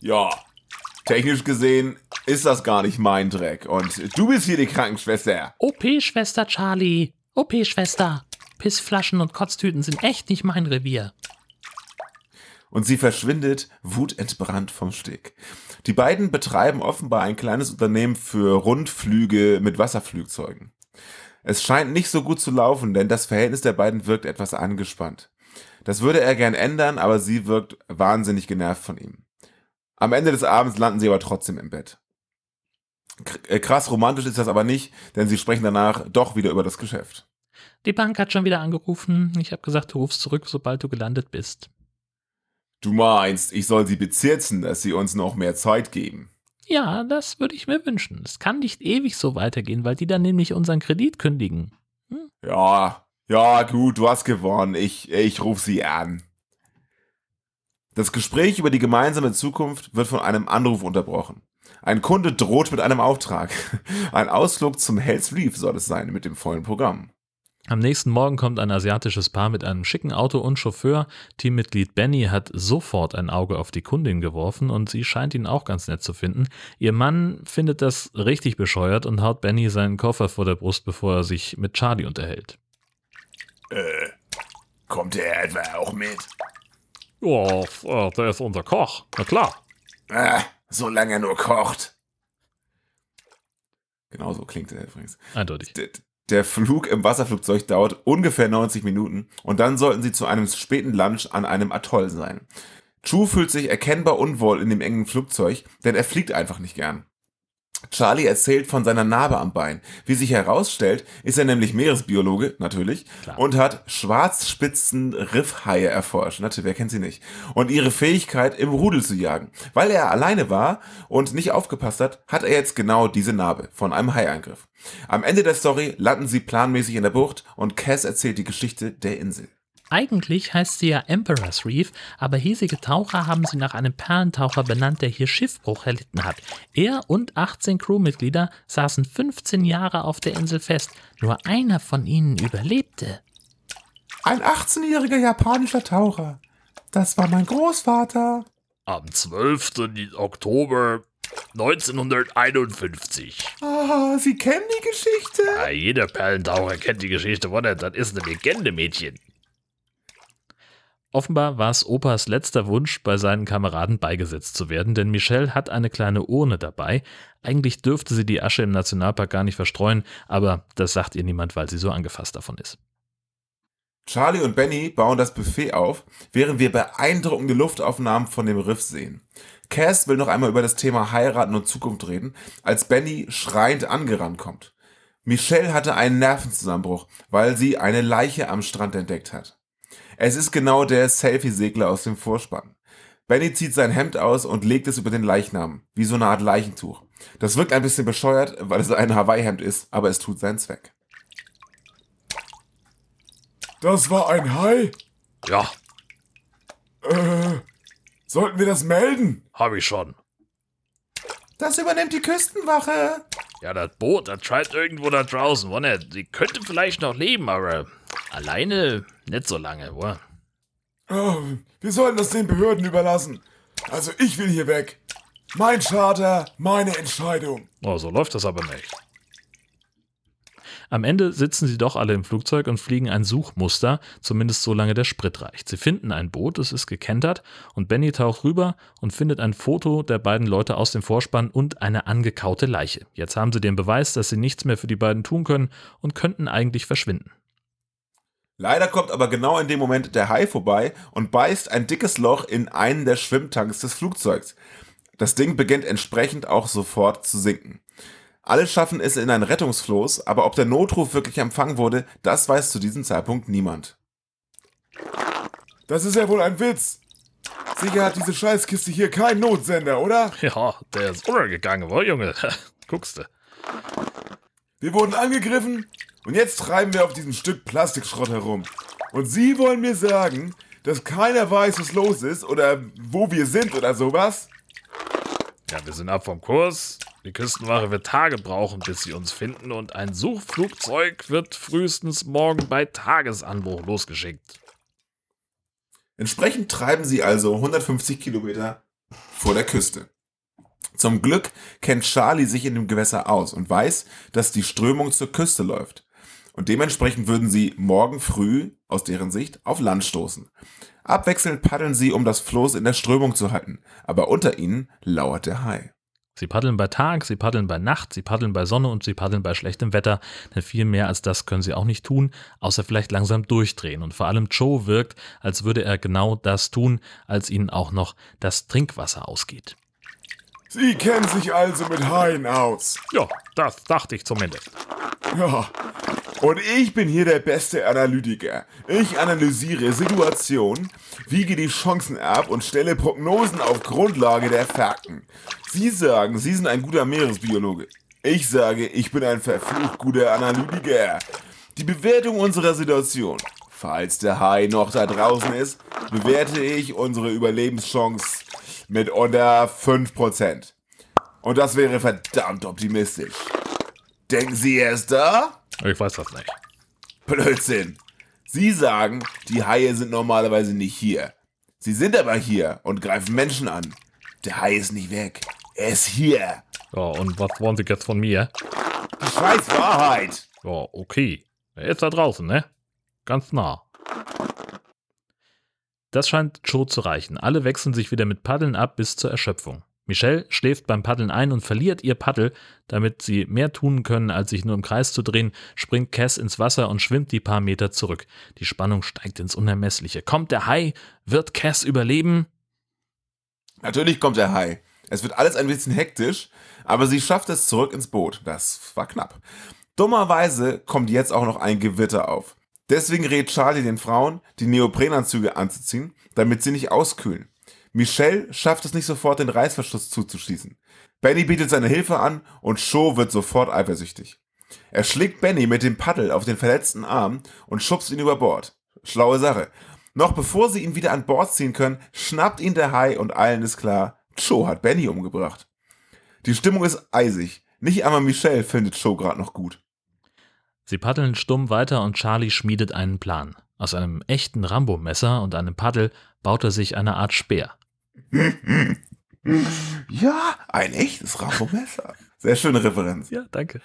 Ja, technisch gesehen ist das gar nicht mein Dreck. Und du bist hier die Krankenschwester. OP-Schwester Charlie. OP-Schwester. Pissflaschen und Kotztüten sind echt nicht mein Revier. Und sie verschwindet wutentbrannt vom Steg. Die beiden betreiben offenbar ein kleines Unternehmen für Rundflüge mit Wasserflugzeugen. Es scheint nicht so gut zu laufen, denn das Verhältnis der beiden wirkt etwas angespannt. Das würde er gern ändern, aber sie wirkt wahnsinnig genervt von ihm. Am Ende des Abends landen sie aber trotzdem im Bett. Äh, krass romantisch ist das aber nicht, denn sie sprechen danach doch wieder über das Geschäft. Die Bank hat schon wieder angerufen. Ich habe gesagt, du rufst zurück, sobald du gelandet bist. Du meinst, ich soll sie bezirzen, dass sie uns noch mehr Zeit geben? Ja, das würde ich mir wünschen. Es kann nicht ewig so weitergehen, weil die dann nämlich unseren Kredit kündigen. Hm? Ja, ja, gut, du hast gewonnen. Ich, ich rufe sie an. Das Gespräch über die gemeinsame Zukunft wird von einem Anruf unterbrochen. Ein Kunde droht mit einem Auftrag. Ein Ausflug zum Hells Reef soll es sein mit dem vollen Programm. Am nächsten Morgen kommt ein asiatisches Paar mit einem schicken Auto und Chauffeur. Teammitglied Benny hat sofort ein Auge auf die Kundin geworfen und sie scheint ihn auch ganz nett zu finden. Ihr Mann findet das richtig bescheuert und haut Benny seinen Koffer vor der Brust, bevor er sich mit Charlie unterhält. Äh, kommt er etwa auch mit? Ja, der ist unser Koch. Na klar. Ah, solange er nur kocht. Genauso klingt er übrigens. Eindeutig. D der Flug im Wasserflugzeug dauert ungefähr 90 Minuten und dann sollten sie zu einem späten Lunch an einem Atoll sein. Chu fühlt sich erkennbar unwohl in dem engen Flugzeug, denn er fliegt einfach nicht gern. Charlie erzählt von seiner Narbe am Bein. Wie sich herausstellt, ist er nämlich Meeresbiologe, natürlich, Klar. und hat schwarzspitzen Riffhaie erforscht. Natürlich, wer kennt sie nicht? Und ihre Fähigkeit, im Rudel zu jagen. Weil er alleine war und nicht aufgepasst hat, hat er jetzt genau diese Narbe von einem Haiangriff. Am Ende der Story landen sie planmäßig in der Bucht und Cass erzählt die Geschichte der Insel. Eigentlich heißt sie ja Emperor's Reef, aber hiesige Taucher haben sie nach einem Perlentaucher benannt, der hier Schiffbruch erlitten hat. Er und 18 Crewmitglieder saßen 15 Jahre auf der Insel fest. Nur einer von ihnen überlebte. Ein 18-jähriger japanischer Taucher. Das war mein Großvater. Am 12. Oktober 1951. Ah, Sie kennen die Geschichte? Ja, jeder Perlentaucher kennt die Geschichte, oder? Das ist eine Legende, Mädchen. Offenbar war es Opas letzter Wunsch, bei seinen Kameraden beigesetzt zu werden, denn Michelle hat eine kleine Urne dabei. Eigentlich dürfte sie die Asche im Nationalpark gar nicht verstreuen, aber das sagt ihr niemand, weil sie so angefasst davon ist. Charlie und Benny bauen das Buffet auf, während wir beeindruckende Luftaufnahmen von dem Riff sehen. Cass will noch einmal über das Thema Heiraten und Zukunft reden, als Benny schreiend angerannt kommt. Michelle hatte einen Nervenzusammenbruch, weil sie eine Leiche am Strand entdeckt hat. Es ist genau der Selfie-Segler aus dem Vorspann. Benny zieht sein Hemd aus und legt es über den Leichnam, wie so eine Art Leichentuch. Das wirkt ein bisschen bescheuert, weil es ein Hawaii-Hemd ist, aber es tut seinen Zweck. Das war ein Hai? Ja. Äh, sollten wir das melden? Hab ich schon. Das übernimmt die Küstenwache. Ja, das Boot, das scheint irgendwo da draußen, wo nicht? Sie könnte vielleicht noch leben, aber alleine nicht so lange, wo? Oh, wir sollten das den Behörden überlassen. Also ich will hier weg. Mein Charter, meine Entscheidung. Oh, so läuft das aber nicht. Am Ende sitzen sie doch alle im Flugzeug und fliegen ein Suchmuster, zumindest solange der Sprit reicht. Sie finden ein Boot, es ist gekentert und Benny taucht rüber und findet ein Foto der beiden Leute aus dem Vorspann und eine angekaute Leiche. Jetzt haben sie den Beweis, dass sie nichts mehr für die beiden tun können und könnten eigentlich verschwinden. Leider kommt aber genau in dem Moment der Hai vorbei und beißt ein dickes Loch in einen der Schwimmtanks des Flugzeugs. Das Ding beginnt entsprechend auch sofort zu sinken. Alle schaffen es in ein Rettungsfloß, aber ob der Notruf wirklich empfangen wurde, das weiß zu diesem Zeitpunkt niemand. Das ist ja wohl ein Witz. Sicher hat diese Scheißkiste hier keinen Notsender, oder? [LAUGHS] Ja, der ist untergegangen, wo, Junge? [LAUGHS] Guckst du. Wir wurden angegriffen und jetzt treiben wir auf diesem Stück Plastikschrott herum. Und Sie wollen mir sagen, dass keiner weiß, was los ist oder wo wir sind oder sowas? Ja, wir sind ab vom Kurs. Die Küstenwache wird Tage brauchen, bis sie uns finden und ein Suchflugzeug wird frühestens morgen bei Tagesanbruch losgeschickt. Entsprechend treiben sie also 150 Kilometer vor der Küste. Zum Glück kennt Charlie sich in dem Gewässer aus und weiß, dass die Strömung zur Küste läuft. Und dementsprechend würden sie morgen früh, aus deren Sicht, auf Land stoßen. Abwechselnd paddeln sie, um das Floß in der Strömung zu halten, aber unter ihnen lauert der Hai. Sie paddeln bei Tag, sie paddeln bei Nacht, sie paddeln bei Sonne und sie paddeln bei schlechtem Wetter, denn viel mehr als das können sie auch nicht tun, außer vielleicht langsam durchdrehen. Und vor allem Joe wirkt, als würde er genau das tun, als ihnen auch noch das Trinkwasser ausgeht. Sie kennen sich also mit Haien aus. Ja, das dachte ich zumindest. Ja. Und ich bin hier der beste Analytiker. Ich analysiere Situationen, wiege die Chancen ab und stelle Prognosen auf Grundlage der Fakten. Sie sagen, Sie sind ein guter Meeresbiologe. Ich sage, ich bin ein verflucht guter Analytiker. Die Bewertung unserer Situation. Falls der Hai noch da draußen ist, bewerte ich unsere Überlebenschance mit unter 5%. Und das wäre verdammt optimistisch. Denken Sie, er ist da? Ich weiß das nicht. Blödsinn. Sie sagen, die Haie sind normalerweise nicht hier. Sie sind aber hier und greifen Menschen an. Der Hai ist nicht weg. Er ist hier. Ja, und was wollen Sie jetzt von mir? Die scheiß Wahrheit. Ja, okay. Er ist da draußen, ne? Ganz nah. Das scheint Joe zu reichen. Alle wechseln sich wieder mit Paddeln ab bis zur Erschöpfung. Michelle schläft beim Paddeln ein und verliert ihr Paddel. Damit sie mehr tun können, als sich nur im Kreis zu drehen, springt Cass ins Wasser und schwimmt die paar Meter zurück. Die Spannung steigt ins Unermessliche. Kommt der Hai? Wird Cass überleben? Natürlich kommt der Hai. Es wird alles ein bisschen hektisch, aber sie schafft es zurück ins Boot. Das war knapp. Dummerweise kommt jetzt auch noch ein Gewitter auf. Deswegen rät Charlie den Frauen, die Neoprenanzüge anzuziehen, damit sie nicht auskühlen. Michelle schafft es nicht sofort, den Reißverschluss zuzuschießen. Benny bietet seine Hilfe an und Joe wird sofort eifersüchtig. Er schlägt Benny mit dem Paddel auf den verletzten Arm und schubst ihn über Bord. Schlaue Sache. Noch bevor sie ihn wieder an Bord ziehen können, schnappt ihn der Hai und allen ist klar, Joe hat Benny umgebracht. Die Stimmung ist eisig. Nicht einmal Michelle findet Joe gerade noch gut. Sie paddeln stumm weiter und Charlie schmiedet einen Plan. Aus einem echten Rambo-Messer und einem Paddel baut er sich eine Art Speer. [LAUGHS] Ja, ein echtes Rambo-Messer. Sehr schöne Referenz. Ja, danke.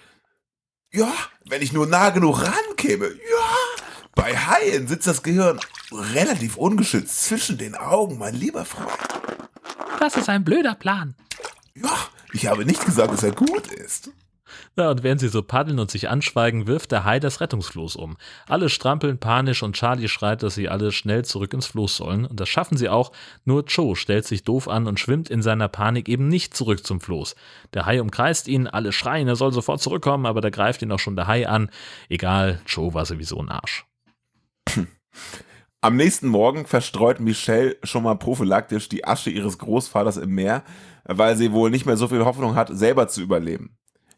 Ja, wenn ich nur nah genug rankäme. Ja, bei Haien sitzt das Gehirn relativ ungeschützt zwischen den Augen, mein lieber Freund. Das ist ein blöder Plan. Ja, ich habe nicht gesagt, dass er gut ist. Ja, und während sie so paddeln und sich anschweigen, wirft der Hai das Rettungsfloß um. Alle strampeln panisch und Charlie schreit, dass sie alle schnell zurück ins Floß sollen. Und das schaffen sie auch, nur Joe stellt sich doof an und schwimmt in seiner Panik eben nicht zurück zum Floß. Der Hai umkreist ihn, alle schreien, er soll sofort zurückkommen, aber da greift ihn auch schon der Hai an. Egal, Joe war sowieso ein Arsch. Am nächsten Morgen verstreut Michelle schon mal prophylaktisch die Asche ihres Großvaters im Meer, weil sie wohl nicht mehr so viel Hoffnung hat, selber zu überleben.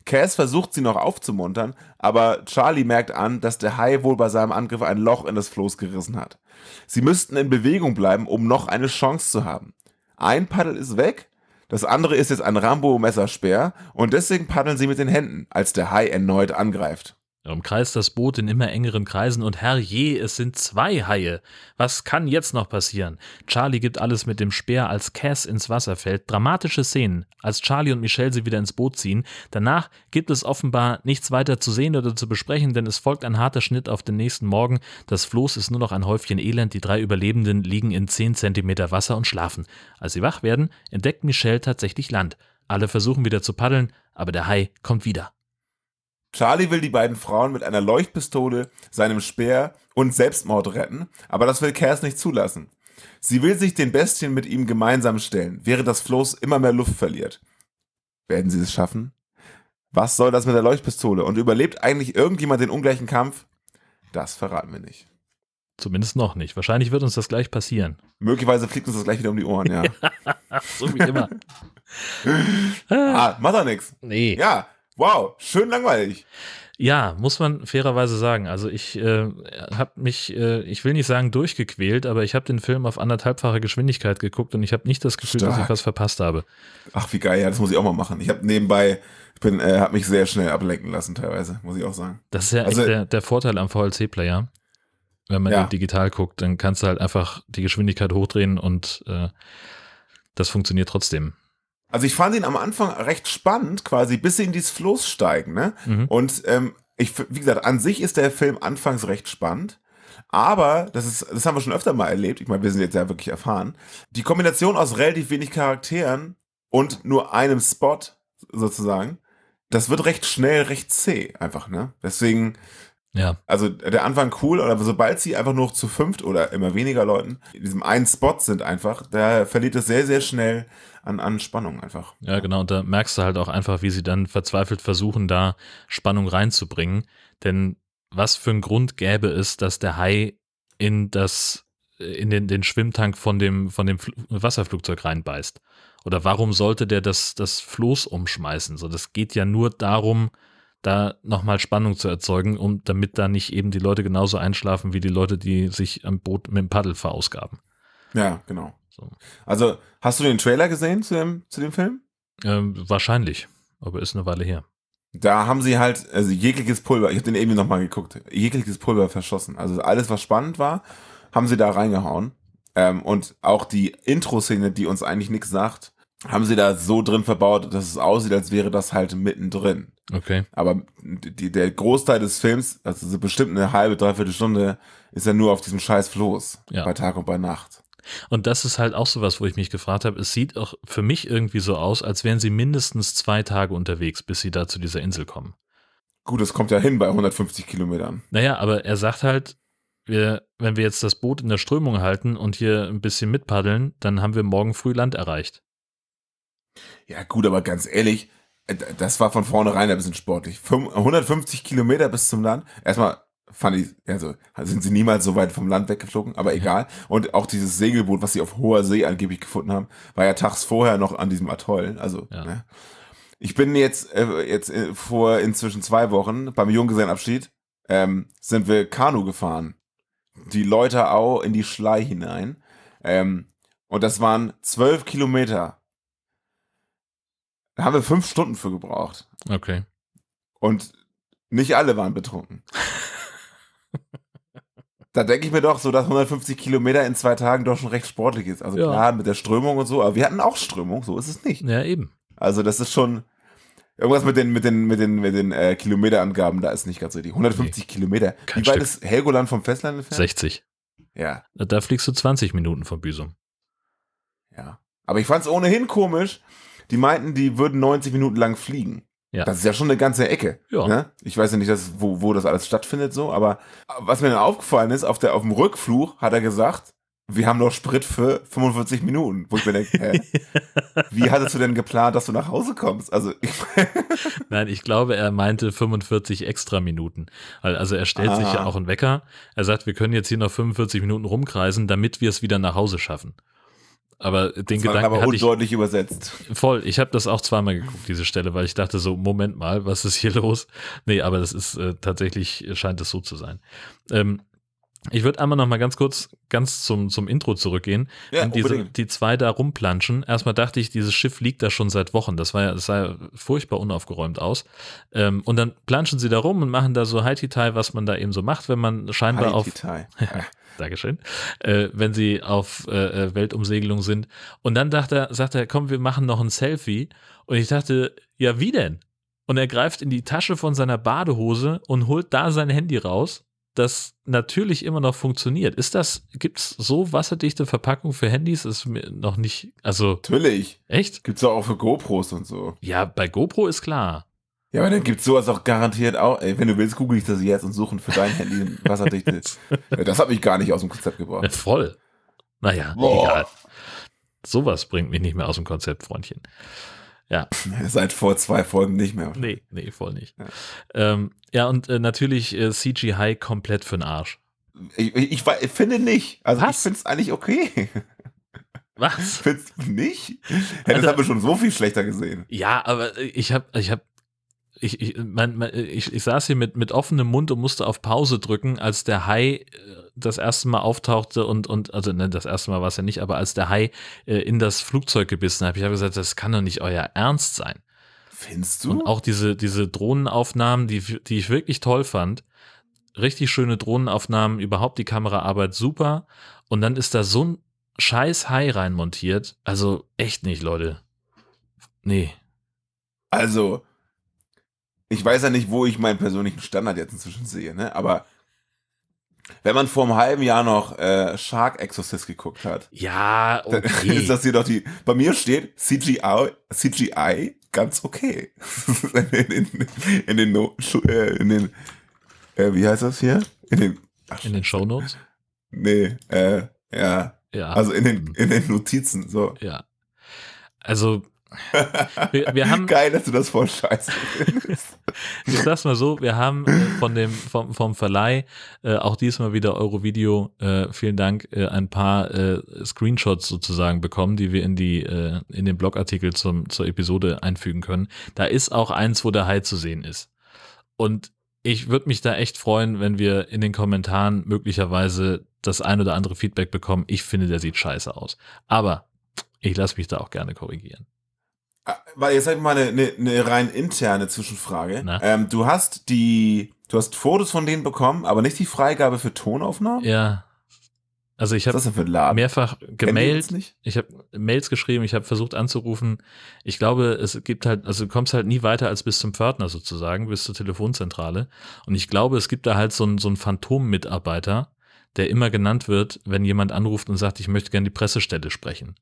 Cass versucht sie noch aufzumuntern, aber Charlie merkt an, dass der Hai wohl bei seinem Angriff ein Loch in das Floß gerissen hat. Sie müssten in Bewegung bleiben, um noch eine Chance zu haben. Ein Paddel ist weg, das andere ist jetzt ein Rambo-Messerspeer und deswegen paddeln sie mit den Händen, als der Hai erneut angreift. Er umkreist das Boot in immer engeren Kreisen und herrje, es sind zwei Haie. Was kann jetzt noch passieren? Charlie gibt alles mit dem Speer, als Cass ins Wasser fällt. Dramatische Szenen, als Charlie und Michelle sie wieder ins Boot ziehen. Danach gibt es offenbar nichts weiter zu sehen oder zu besprechen, denn es folgt ein harter Schnitt auf den nächsten Morgen. Das Floß ist nur noch ein Häufchen Elend. Die drei Überlebenden liegen in 10 Zentimeter Wasser und schlafen. Als sie wach werden, entdeckt Michelle tatsächlich Land. Alle versuchen wieder zu paddeln, aber der Hai kommt wieder. Charlie will die beiden Frauen mit einer Leuchtpistole, seinem Speer und Selbstmord retten, aber das will Cass nicht zulassen. Sie will sich den Bestien mit ihm gemeinsam stellen, während das Floß immer mehr Luft verliert. Werden sie es schaffen? Was soll das mit der Leuchtpistole? Und überlebt eigentlich irgendjemand den ungleichen Kampf? Das verraten wir nicht. Zumindest noch nicht. Wahrscheinlich wird uns das gleich passieren. Möglicherweise fliegt uns das gleich wieder um die Ohren, ja. [LAUGHS] so wie immer. [LAUGHS] ah, macht doch nichts. Nee. Ja, wow, schön langweilig. Ja, muss man fairerweise sagen. Also ich äh, habe mich, äh, ich will nicht sagen durchgequält, aber ich habe den Film auf anderthalbfache Geschwindigkeit geguckt und ich habe nicht das Gefühl, Stark. dass ich was verpasst habe. Ach, wie geil, ja, das muss ich auch mal machen. Ich habe nebenbei, ich bin, äh, habe mich sehr schnell ablenken lassen teilweise, muss ich auch sagen. Das ist ja Also- der, der Vorteil am VLC-Player. Wenn man Ja. den digital guckt, dann kannst du halt einfach die Geschwindigkeit hochdrehen und äh, das funktioniert trotzdem. Also ich fand ihn am Anfang recht spannend, quasi, bis sie in dieses Floß steigen, ne? Mhm. Und ähm, ich, wie gesagt, an sich ist der Film anfangs recht spannend. Aber, das ist, das haben wir schon öfter mal erlebt, ich meine, wir sind jetzt ja wirklich erfahren, die Kombination aus relativ wenig Charakteren und nur einem Spot sozusagen, das wird recht schnell, recht zäh einfach, ne? Deswegen, Ja. also der Anfang cool, aber sobald sie einfach nur zu fünft oder immer weniger Leuten in diesem einen Spot sind einfach, da verliert es sehr, sehr schnell an, an Spannung einfach. Ja, genau. Und da merkst du halt auch einfach, wie sie dann verzweifelt versuchen, da Spannung reinzubringen. Denn was für ein Grund gäbe es, dass der Hai in das, in den, den Schwimmtank von dem, von dem Fl Wasserflugzeug reinbeißt? Oder warum sollte der das, das Floß umschmeißen? So, das geht ja nur darum, da nochmal Spannung zu erzeugen, um, damit da nicht eben die Leute genauso einschlafen wie die Leute, die sich am Boot mit dem Paddel verausgaben. Ja, genau. So. Also, hast du den Trailer gesehen zu dem, zu dem Film? Ähm, wahrscheinlich, aber ist eine Weile her. Da haben sie halt, also jegliches Pulver, ich habe den eben nochmal geguckt, jegliches Pulver verschossen. Also alles, was spannend war, haben sie da reingehauen. Ähm, und auch die Intro-Szene, die uns eigentlich nichts sagt, haben sie da so drin verbaut, dass es aussieht, als wäre das halt mittendrin. Okay. Aber die, der Großteil des Films, also so bestimmt eine halbe, dreiviertel Stunde, ist ja nur auf diesem scheiß Floß. Ja. Bei Tag und bei Nacht. Und das ist halt auch so was, wo ich mich gefragt habe, es sieht auch für mich irgendwie so aus, als wären sie mindestens zwei Tage unterwegs, bis sie da zu dieser Insel kommen. Gut, es kommt ja hin bei 150 Kilometern. Naja, aber er sagt halt, wir, wenn wir jetzt das Boot in der Strömung halten und hier ein bisschen mitpaddeln, dann haben wir morgen früh Land erreicht. Ja, gut, aber ganz ehrlich, äh, das war von vornherein ein bisschen sportlich. Fünf- 150 Kilometer bis zum Land. Erstmal fand ich, also sind sie niemals so weit vom Land weggeflogen, aber egal. Und auch dieses Segelboot, was sie auf hoher See angeblich gefunden haben, war ja tags vorher noch an diesem Atoll. Also, Ja. ne? ich bin jetzt, äh, jetzt äh, vor inzwischen zwei Wochen beim Junggesellenabschied, ähm, sind wir Kanu gefahren. Die Leuterau in die Schlei hinein. Ähm, und das waren zwölf Kilometer. Da haben wir fünf Stunden für gebraucht. Okay. Und nicht alle waren betrunken. [LAUGHS] da denke ich mir doch so, dass 150 Kilometer in zwei Tagen doch schon recht sportlich ist. Also Ja. klar, mit der Strömung und so, aber wir hatten auch Strömung, so ist es nicht. Ja, eben. Also das ist schon irgendwas mit den, mit den, mit den, mit den äh, Kilometerangaben, da ist nicht ganz richtig. 150 Kilometer. Kein Wie weit Stück. ist Helgoland vom Festland entfernt? 60. Ja, Da fliegst du 20 Minuten von Büsum. ja. Aber ich fand es ohnehin komisch. Die meinten, die würden 90 Minuten lang fliegen. Ja. Das ist ja schon eine ganze Ecke. Ja. Ne? Ich weiß ja nicht, dass, wo, wo das alles stattfindet, so, aber was mir dann aufgefallen ist, auf, der, auf dem Rückflug hat er gesagt, wir haben noch Sprit für 45 Minuten. Wo ich mir denke, hä? [LAUGHS] wie hattest du denn geplant, dass du nach Hause kommst? Also, ich, [LAUGHS] Nein, ich glaube, er meinte 45 extra Minuten. Also er stellt sich Ah. ja auch einen Wecker. Er sagt, wir können jetzt hier noch 45 Minuten rumkreisen, damit wir es wieder nach Hause schaffen. Aber den das Gedanken aber hatte ich undeutlich übersetzt. voll. Ich habe das auch zweimal geguckt, diese Stelle, weil ich dachte so, Moment mal, was ist hier [LAUGHS] los? Nee, aber das ist äh, tatsächlich, scheint es so zu sein. Ähm, ich würde einmal noch mal ganz kurz ganz zum, zum Intro zurückgehen. Ja, und diese, die zwei da rumplanschen. Erstmal dachte ich, dieses Schiff liegt da schon seit Wochen. Das war ja, das sah ja furchtbar unaufgeräumt aus. Ähm, und dann planschen sie da rum und machen da so Haiti-Tai, was man da eben so macht, wenn man scheinbar auf. [LAUGHS] Dankeschön, äh, wenn sie auf äh, äh, Weltumsegelung sind. Und dann dachte er, sagt er, komm, wir machen noch ein Selfie. Und ich dachte, ja, wie denn? Und er greift in die Tasche von seiner Badehose und holt da sein Handy raus, das natürlich immer noch funktioniert. Ist das, gibt's so wasserdichte Verpackung für Handys? Ist mir noch nicht, also Natürlich. echt? Gibt's doch auch für GoPros und so. Ja, bei GoPro ist klar. Ja, aber dann gibt's sowas auch garantiert auch. Ey, wenn du willst, google ich das jetzt und suchen für dein Handy wasserdichte. [LAUGHS] Ja, das hat mich gar nicht aus dem Konzept Ja, gebracht. voll. Naja, Boah. egal. Sowas bringt mich nicht mehr aus dem Konzept, Freundchen. Ja. [LAUGHS] Seit vor zwei Folgen nicht mehr. Nee, nee, voll nicht. Ja. Ähm, ja und äh, natürlich äh, CGI komplett für den Arsch. Ich, ich, ich, ich finde nicht. Also Was? ich finde es eigentlich okay. Was? [LAUGHS] Findest du nicht? Ja, das Alter. haben wir schon so viel schlechter gesehen. Ja, aber äh, ich habe, ich habe, ich, ich, mein, mein, ich, ich saß hier mit, mit offenem Mund und musste auf Pause drücken, als der Hai äh, das erste Mal auftauchte und, und also ne, das erste Mal war es ja nicht, aber als der Hai äh, in das Flugzeug gebissen hat, ich habe gesagt, das kann doch nicht euer Ernst sein. Findest du? Und auch diese, diese Drohnenaufnahmen, die, die ich wirklich toll fand. Richtig schöne Drohnenaufnahmen, überhaupt die Kameraarbeit super. Und dann ist da so ein scheiß Hai reinmontiert. Also echt nicht, Leute. Nee. Also, ich weiß ja nicht, wo ich meinen persönlichen Standard jetzt inzwischen sehe, ne? Aber wenn man vor einem halben Jahr noch äh, Shark Exorcist geguckt hat, Ja, dann [LAUGHS] okay. ist das hier doch die. Bei mir steht CGI, CGI ganz okay. [LAUGHS] in, in, in den Noten, äh, in den, äh, wie heißt das hier? In den, ach, in den Shownotes? Nee, äh, ja. Ja. Also in den, in den Notizen, so. Ja. Also, wir, wir haben. Geil, dass du das voll scheiße findest. [LAUGHS] ich sag's mal so, wir haben äh, von dem, vom, vom Verleih, äh, auch diesmal wieder Eurovideo, äh, vielen Dank, äh, ein paar äh, Screenshots sozusagen bekommen, die wir in die, äh, in den Blogartikel zum, zur Episode einfügen können. Da ist auch eins, wo der Hai zu sehen ist. Und ich würde mich da echt freuen, wenn wir in den Kommentaren möglicherweise das ein oder andere Feedback bekommen. Ich finde, der sieht scheiße aus. Aber ich lasse mich da auch gerne korrigieren. Weil jetzt sag ich mal eine, eine, eine rein interne Zwischenfrage. Ähm, du hast die, du hast Fotos von denen bekommen, aber nicht die Freigabe für Tonaufnahmen? Ja. Also ich habe mehrfach gemailt, ich habe Mails geschrieben, ich habe versucht anzurufen. Ich glaube, es gibt halt, also du kommst halt nie weiter als bis zum Pförtner sozusagen, bis zur Telefonzentrale. Und ich glaube, es gibt da halt so einen, so einen Phantom-Mitarbeiter, der immer genannt wird, wenn jemand anruft und sagt, ich möchte gerne die Pressestelle sprechen.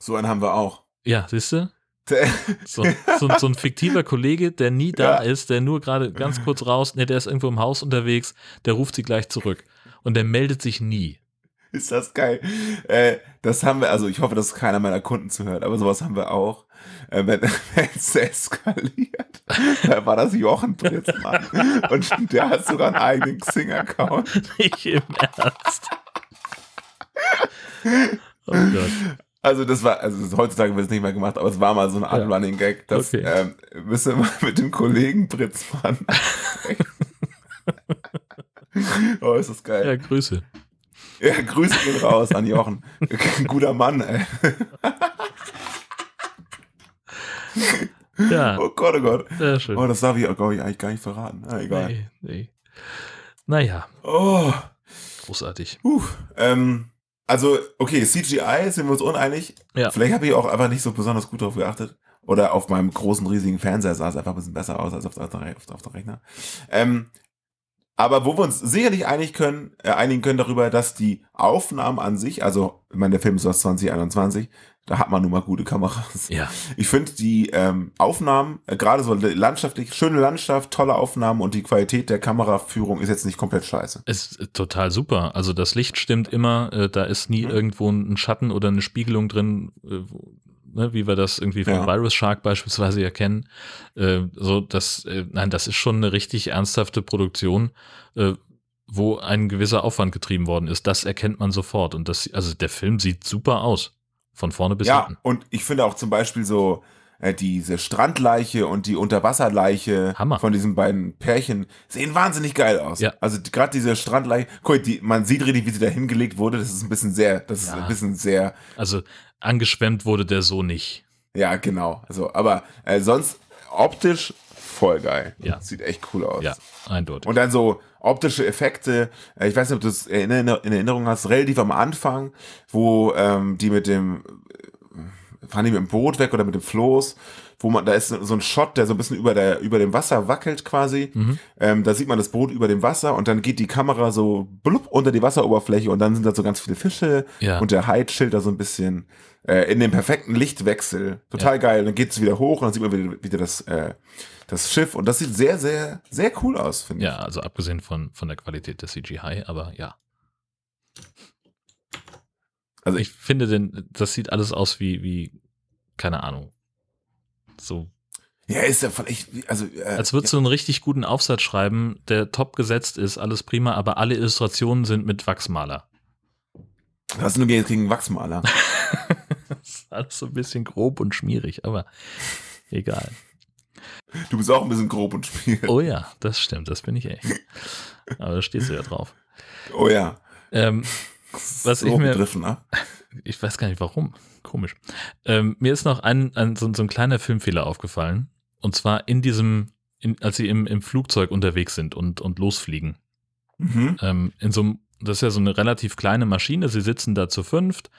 So einen haben wir auch. Ja, siehst du? So, so, so, ein fiktiver Kollege, der nie da ja. ist, der nur gerade ganz kurz raus, ne, der ist irgendwo im Haus unterwegs, der ruft sie gleich zurück. Und der meldet sich nie. Ist das geil. Äh, das haben wir, also ich hoffe, dass keiner meiner Kunden zuhört, aber sowas haben wir auch. Äh, wenn [LAUGHS] es eskaliert, da war das Jochen Pritzmann. [LAUGHS] und der hat sogar einen eigenen Xing-Account. Nicht im Ernst. Oh Gott. Also das war, also heutzutage wird es nicht mehr gemacht, aber es war mal so eine Art ja. Running Gag, dass okay. ähm, müssen wir mal mit dem Kollegen Britzmann [LAUGHS] Oh, ist das geil. Ja, Grüße. Ja, Grüße gehen raus an Jochen. Ein [LAUGHS] guter Mann, ey. Ja. Oh Gott, oh Gott. Sehr schön. Oh, das darf ich, oh, ich eigentlich gar nicht verraten. Na, egal. Nee, nee. Naja. Oh. Großartig. Uh, ähm, also, okay, CGI sind wir uns uneinig. Ja. Vielleicht habe ich auch einfach nicht so besonders gut darauf geachtet. Oder auf meinem großen, riesigen Fernseher sah es einfach ein bisschen besser aus als auf der, auf auf der Rechner. Ähm, aber wo wir uns sicherlich einig können, äh, einigen können darüber, dass die Aufnahmen an sich, also, ich meine, der Film ist aus 2021, da hat man nun mal gute Kameras. Ja. Ich finde die ähm, Aufnahmen, äh, gerade so landschaftlich, schöne Landschaft, tolle Aufnahmen und die Qualität der Kameraführung ist jetzt nicht komplett scheiße. Ist äh, total super. Also das Licht stimmt immer, äh, da ist nie mhm. irgendwo ein Schatten oder eine Spiegelung drin, äh, ne, wie wir das irgendwie von ja. Virus Shark beispielsweise erkennen. Äh, so, das, äh, nein, das ist schon eine richtig ernsthafte Produktion, wo ein gewisser Aufwand getrieben worden ist. Das erkennt man sofort. Und das, also der Film sieht super aus. Von vorne bis ja, hinten. Ja, und ich finde auch zum Beispiel so, äh, diese Strandleiche und die Unterwasserleiche Hammer. von diesen beiden Pärchen sehen wahnsinnig geil aus. Ja. Also gerade diese Strandleiche, guck, die, man sieht richtig, wie sie da hingelegt wurde. Das ist ein bisschen sehr, das ja. ist ein bisschen sehr. Also angeschwemmt wurde der so nicht. Ja, genau. Also, aber äh, sonst optisch voll geil. Ja. Sieht echt cool aus. Ja, eindeutig. Und dann so optische Effekte. Äh, ich weiß nicht, ob du es in, in Erinnerung hast, relativ am Anfang, wo ähm, die mit dem fahren die mit dem Boot weg oder mit dem Floß, wo man, da ist so ein Shot, der so ein bisschen über der, über dem Wasser wackelt quasi. Mhm. Ähm, da sieht man das Boot über dem Wasser und dann geht die Kamera so blub unter die Wasseroberfläche und dann sind da so ganz viele Fische ja. und der Hai chillt da so ein bisschen äh, in dem perfekten Lichtwechsel. Total ja. geil. Dann geht es wieder hoch und dann sieht man wieder, wieder das, äh, das Schiff und das sieht sehr, sehr, sehr cool aus, finde ich. Ja, also abgesehen von, von der Qualität des CGI, aber ja. Also ich finde denn, das sieht alles aus wie, wie, keine Ahnung. So. Ja, ist ja von echt, also. Äh, Als würdest ja. du einen richtig guten Aufsatz schreiben, der top gesetzt ist, alles prima, aber alle Illustrationen sind mit Wachsmaler. Was nur gegen Wachsmaler? [LAUGHS] das ist alles so ein bisschen grob und schmierig, aber egal. Du bist auch ein bisschen grob und schmierig. Oh ja, das stimmt, das bin ich echt. Aber da stehst du ja drauf. Oh ja. Ähm, was so ich mir, ne? [LAUGHS] ich weiß gar nicht warum, komisch. Ähm, mir ist noch ein, ein so, so, ein kleiner Filmfehler aufgefallen. Und zwar in diesem, in, als sie im, im Flugzeug unterwegs sind und, und losfliegen. Mhm. Ähm, in so einem, das ist ja so eine relativ kleine Maschine. Sie sitzen da zu fünft.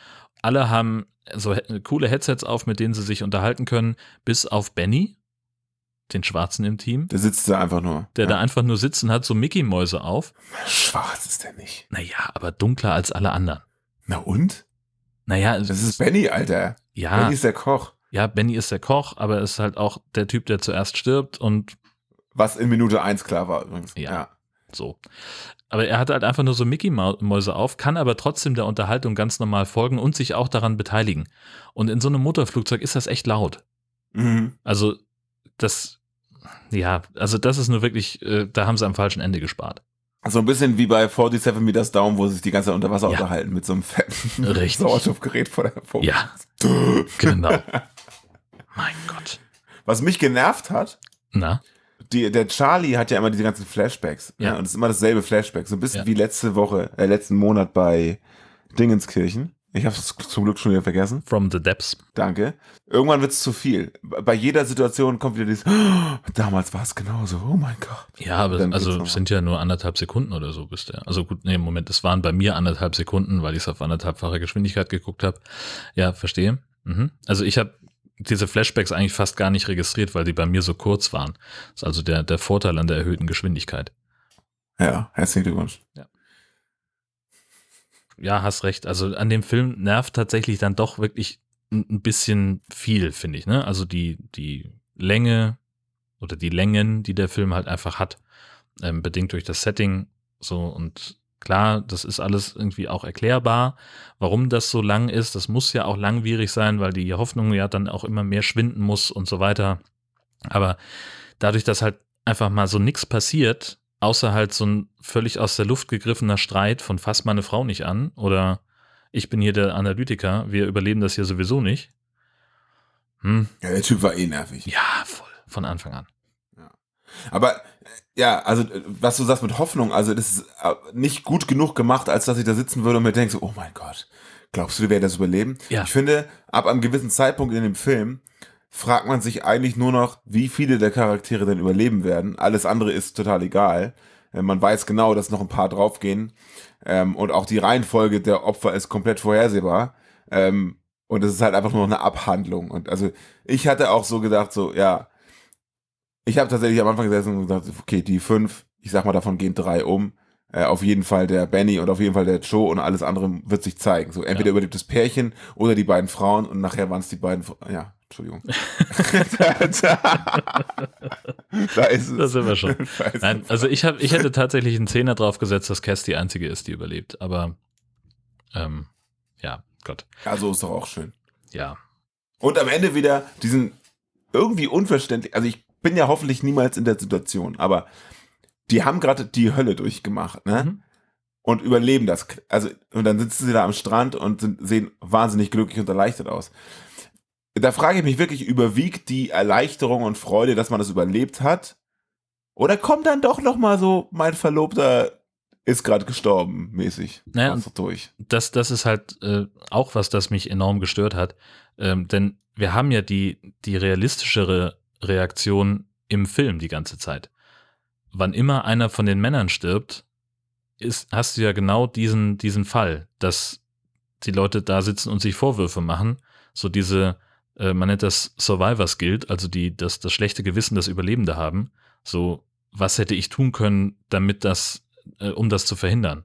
Alle haben so coole Headsets auf, mit denen sie sich unterhalten können, bis auf Benny, den Schwarzen im Team. Der sitzt da einfach nur. Der ja. da einfach nur sitzen hat, so Mickey-Mäuse auf. Schwarz ist der nicht. Naja, aber dunkler als alle anderen. Na und? Naja, das ist Benny, Alter. Ja. Benny ist der Koch. ja, Benny ist der Koch, aber ist halt auch der Typ, der zuerst stirbt und Was in Minute eins klar war übrigens. Ja. so. Aber er hat halt einfach nur so Mickey-Mäuse auf, kann aber trotzdem der Unterhaltung ganz normal folgen und sich auch daran beteiligen. Und in so einem Motorflugzeug ist das echt laut. Mhm. Also, das, ja, also das ist nur wirklich, äh, da haben sie am falschen Ende gespart. So ein bisschen wie bei 47 Meters Down, wo sie sich die ganze Zeit unter Wasser Ja. unterhalten mit so einem fetten. [LAUGHS] Sauerstoffgerät vor der vor. Ja, [LAUGHS] genau. mein Gott. Was mich genervt hat, Na, die, der Charlie hat ja immer diese ganzen Flashbacks. Ja. Ja. Und es ist immer dasselbe Flashback. So ein bisschen Ja. wie letzte Woche, äh, letzten Monat bei Dingenskirchen. Ich habe es zum Glück schon wieder vergessen. from the depths. Danke. Irgendwann wird es zu viel. Bei jeder Situation kommt wieder dieses, "Oh, damals war es genauso. Oh mein Gott. Ja, aber Dann also sind ja nur anderthalb Sekunden oder so bis der. Also gut, nee, Moment, es waren bei mir anderthalb Sekunden, weil ich es auf anderthalbfache Geschwindigkeit geguckt habe. Ja, verstehe. Mhm. Also ich habe diese Flashbacks eigentlich fast gar nicht registriert, weil die bei mir so kurz waren. Das ist also der, der Vorteil an der erhöhten Geschwindigkeit. Ja, herzlichen Glückwunsch. Ja, hast recht. Also an dem Film nervt tatsächlich dann doch wirklich ein ein bisschen viel, finde ich. Ne? Also die, die Länge oder die Längen, die der Film halt einfach hat, ähm, bedingt durch das Setting. So und klar, das ist alles irgendwie auch erklärbar, warum das so lang ist. Das muss ja auch langwierig sein, weil die Hoffnung ja dann auch immer mehr schwinden muss und so weiter. Aber dadurch, dass halt einfach mal so nichts passiert, außer halt so ein völlig aus der Luft gegriffener Streit von fass meine Frau nicht an oder ich bin hier der Analytiker, wir überleben das hier sowieso nicht. Hm, Ja, der Typ war eh nervig. ja, voll, von Anfang an. Aber äh, ja, also äh, was du sagst mit Hoffnung, also das ist äh, nicht gut genug gemacht, als dass ich da sitzen würde und mir denke, so, oh mein Gott, glaubst du, wir werden das überleben? Ja. Ich finde, ab einem gewissen Zeitpunkt in dem Film fragt man sich eigentlich nur noch, wie viele der Charaktere denn überleben werden. Alles andere ist total egal. Äh, Man weiß genau, dass noch ein paar draufgehen. Ähm, und auch die Reihenfolge der Opfer ist komplett vorhersehbar. Ähm, und es ist halt einfach nur noch eine Abhandlung. Und also ich hatte auch so gedacht, so, ja, ich habe tatsächlich am Anfang gesessen und gesagt, okay, die fünf, ich sag mal, davon gehen drei um. Äh, auf jeden Fall der Benny und auf jeden Fall der Joe und alles andere wird sich zeigen. So entweder Ja. überlebt das Pärchen oder die beiden Frauen und nachher waren es die beiden. Ja, Entschuldigung. da, [LAUGHS] da, da ist es. Da sind wir schon. [LAUGHS] Nein, also ich, hab, ich hätte tatsächlich einen Zehner drauf gesetzt, dass Cass die einzige ist, die überlebt. Aber ähm, ja, Gott. ja, so ist doch auch schön. Ja. Und am Ende wieder diesen irgendwie unverständlich, also ich bin ja hoffentlich niemals in der Situation, aber die haben gerade die Hölle durchgemacht, ne? Mhm. Und überleben das. Also, und dann sitzen sie da am Strand und sind, sehen wahnsinnig glücklich und erleichtert aus. Da frage ich mich wirklich, überwiegt die Erleichterung und Freude, dass man das überlebt hat? Oder kommt dann doch noch mal so, mein Verlobter ist gerade gestorben, mäßig. Naja, doch durch. das, das ist halt äh, auch was, das mich enorm gestört hat. Ähm, denn wir haben ja die, die realistischere Reaktion im Film die ganze Zeit. Wann immer einer von den Männern stirbt, ist, hast du ja genau diesen, diesen Fall, dass die Leute da sitzen und sich Vorwürfe machen. So diese, äh, man nennt das Survivors Guild, also die, das, das schlechte Gewissen, das Überlebende haben. So, was hätte ich tun können, damit das, äh, um das zu verhindern?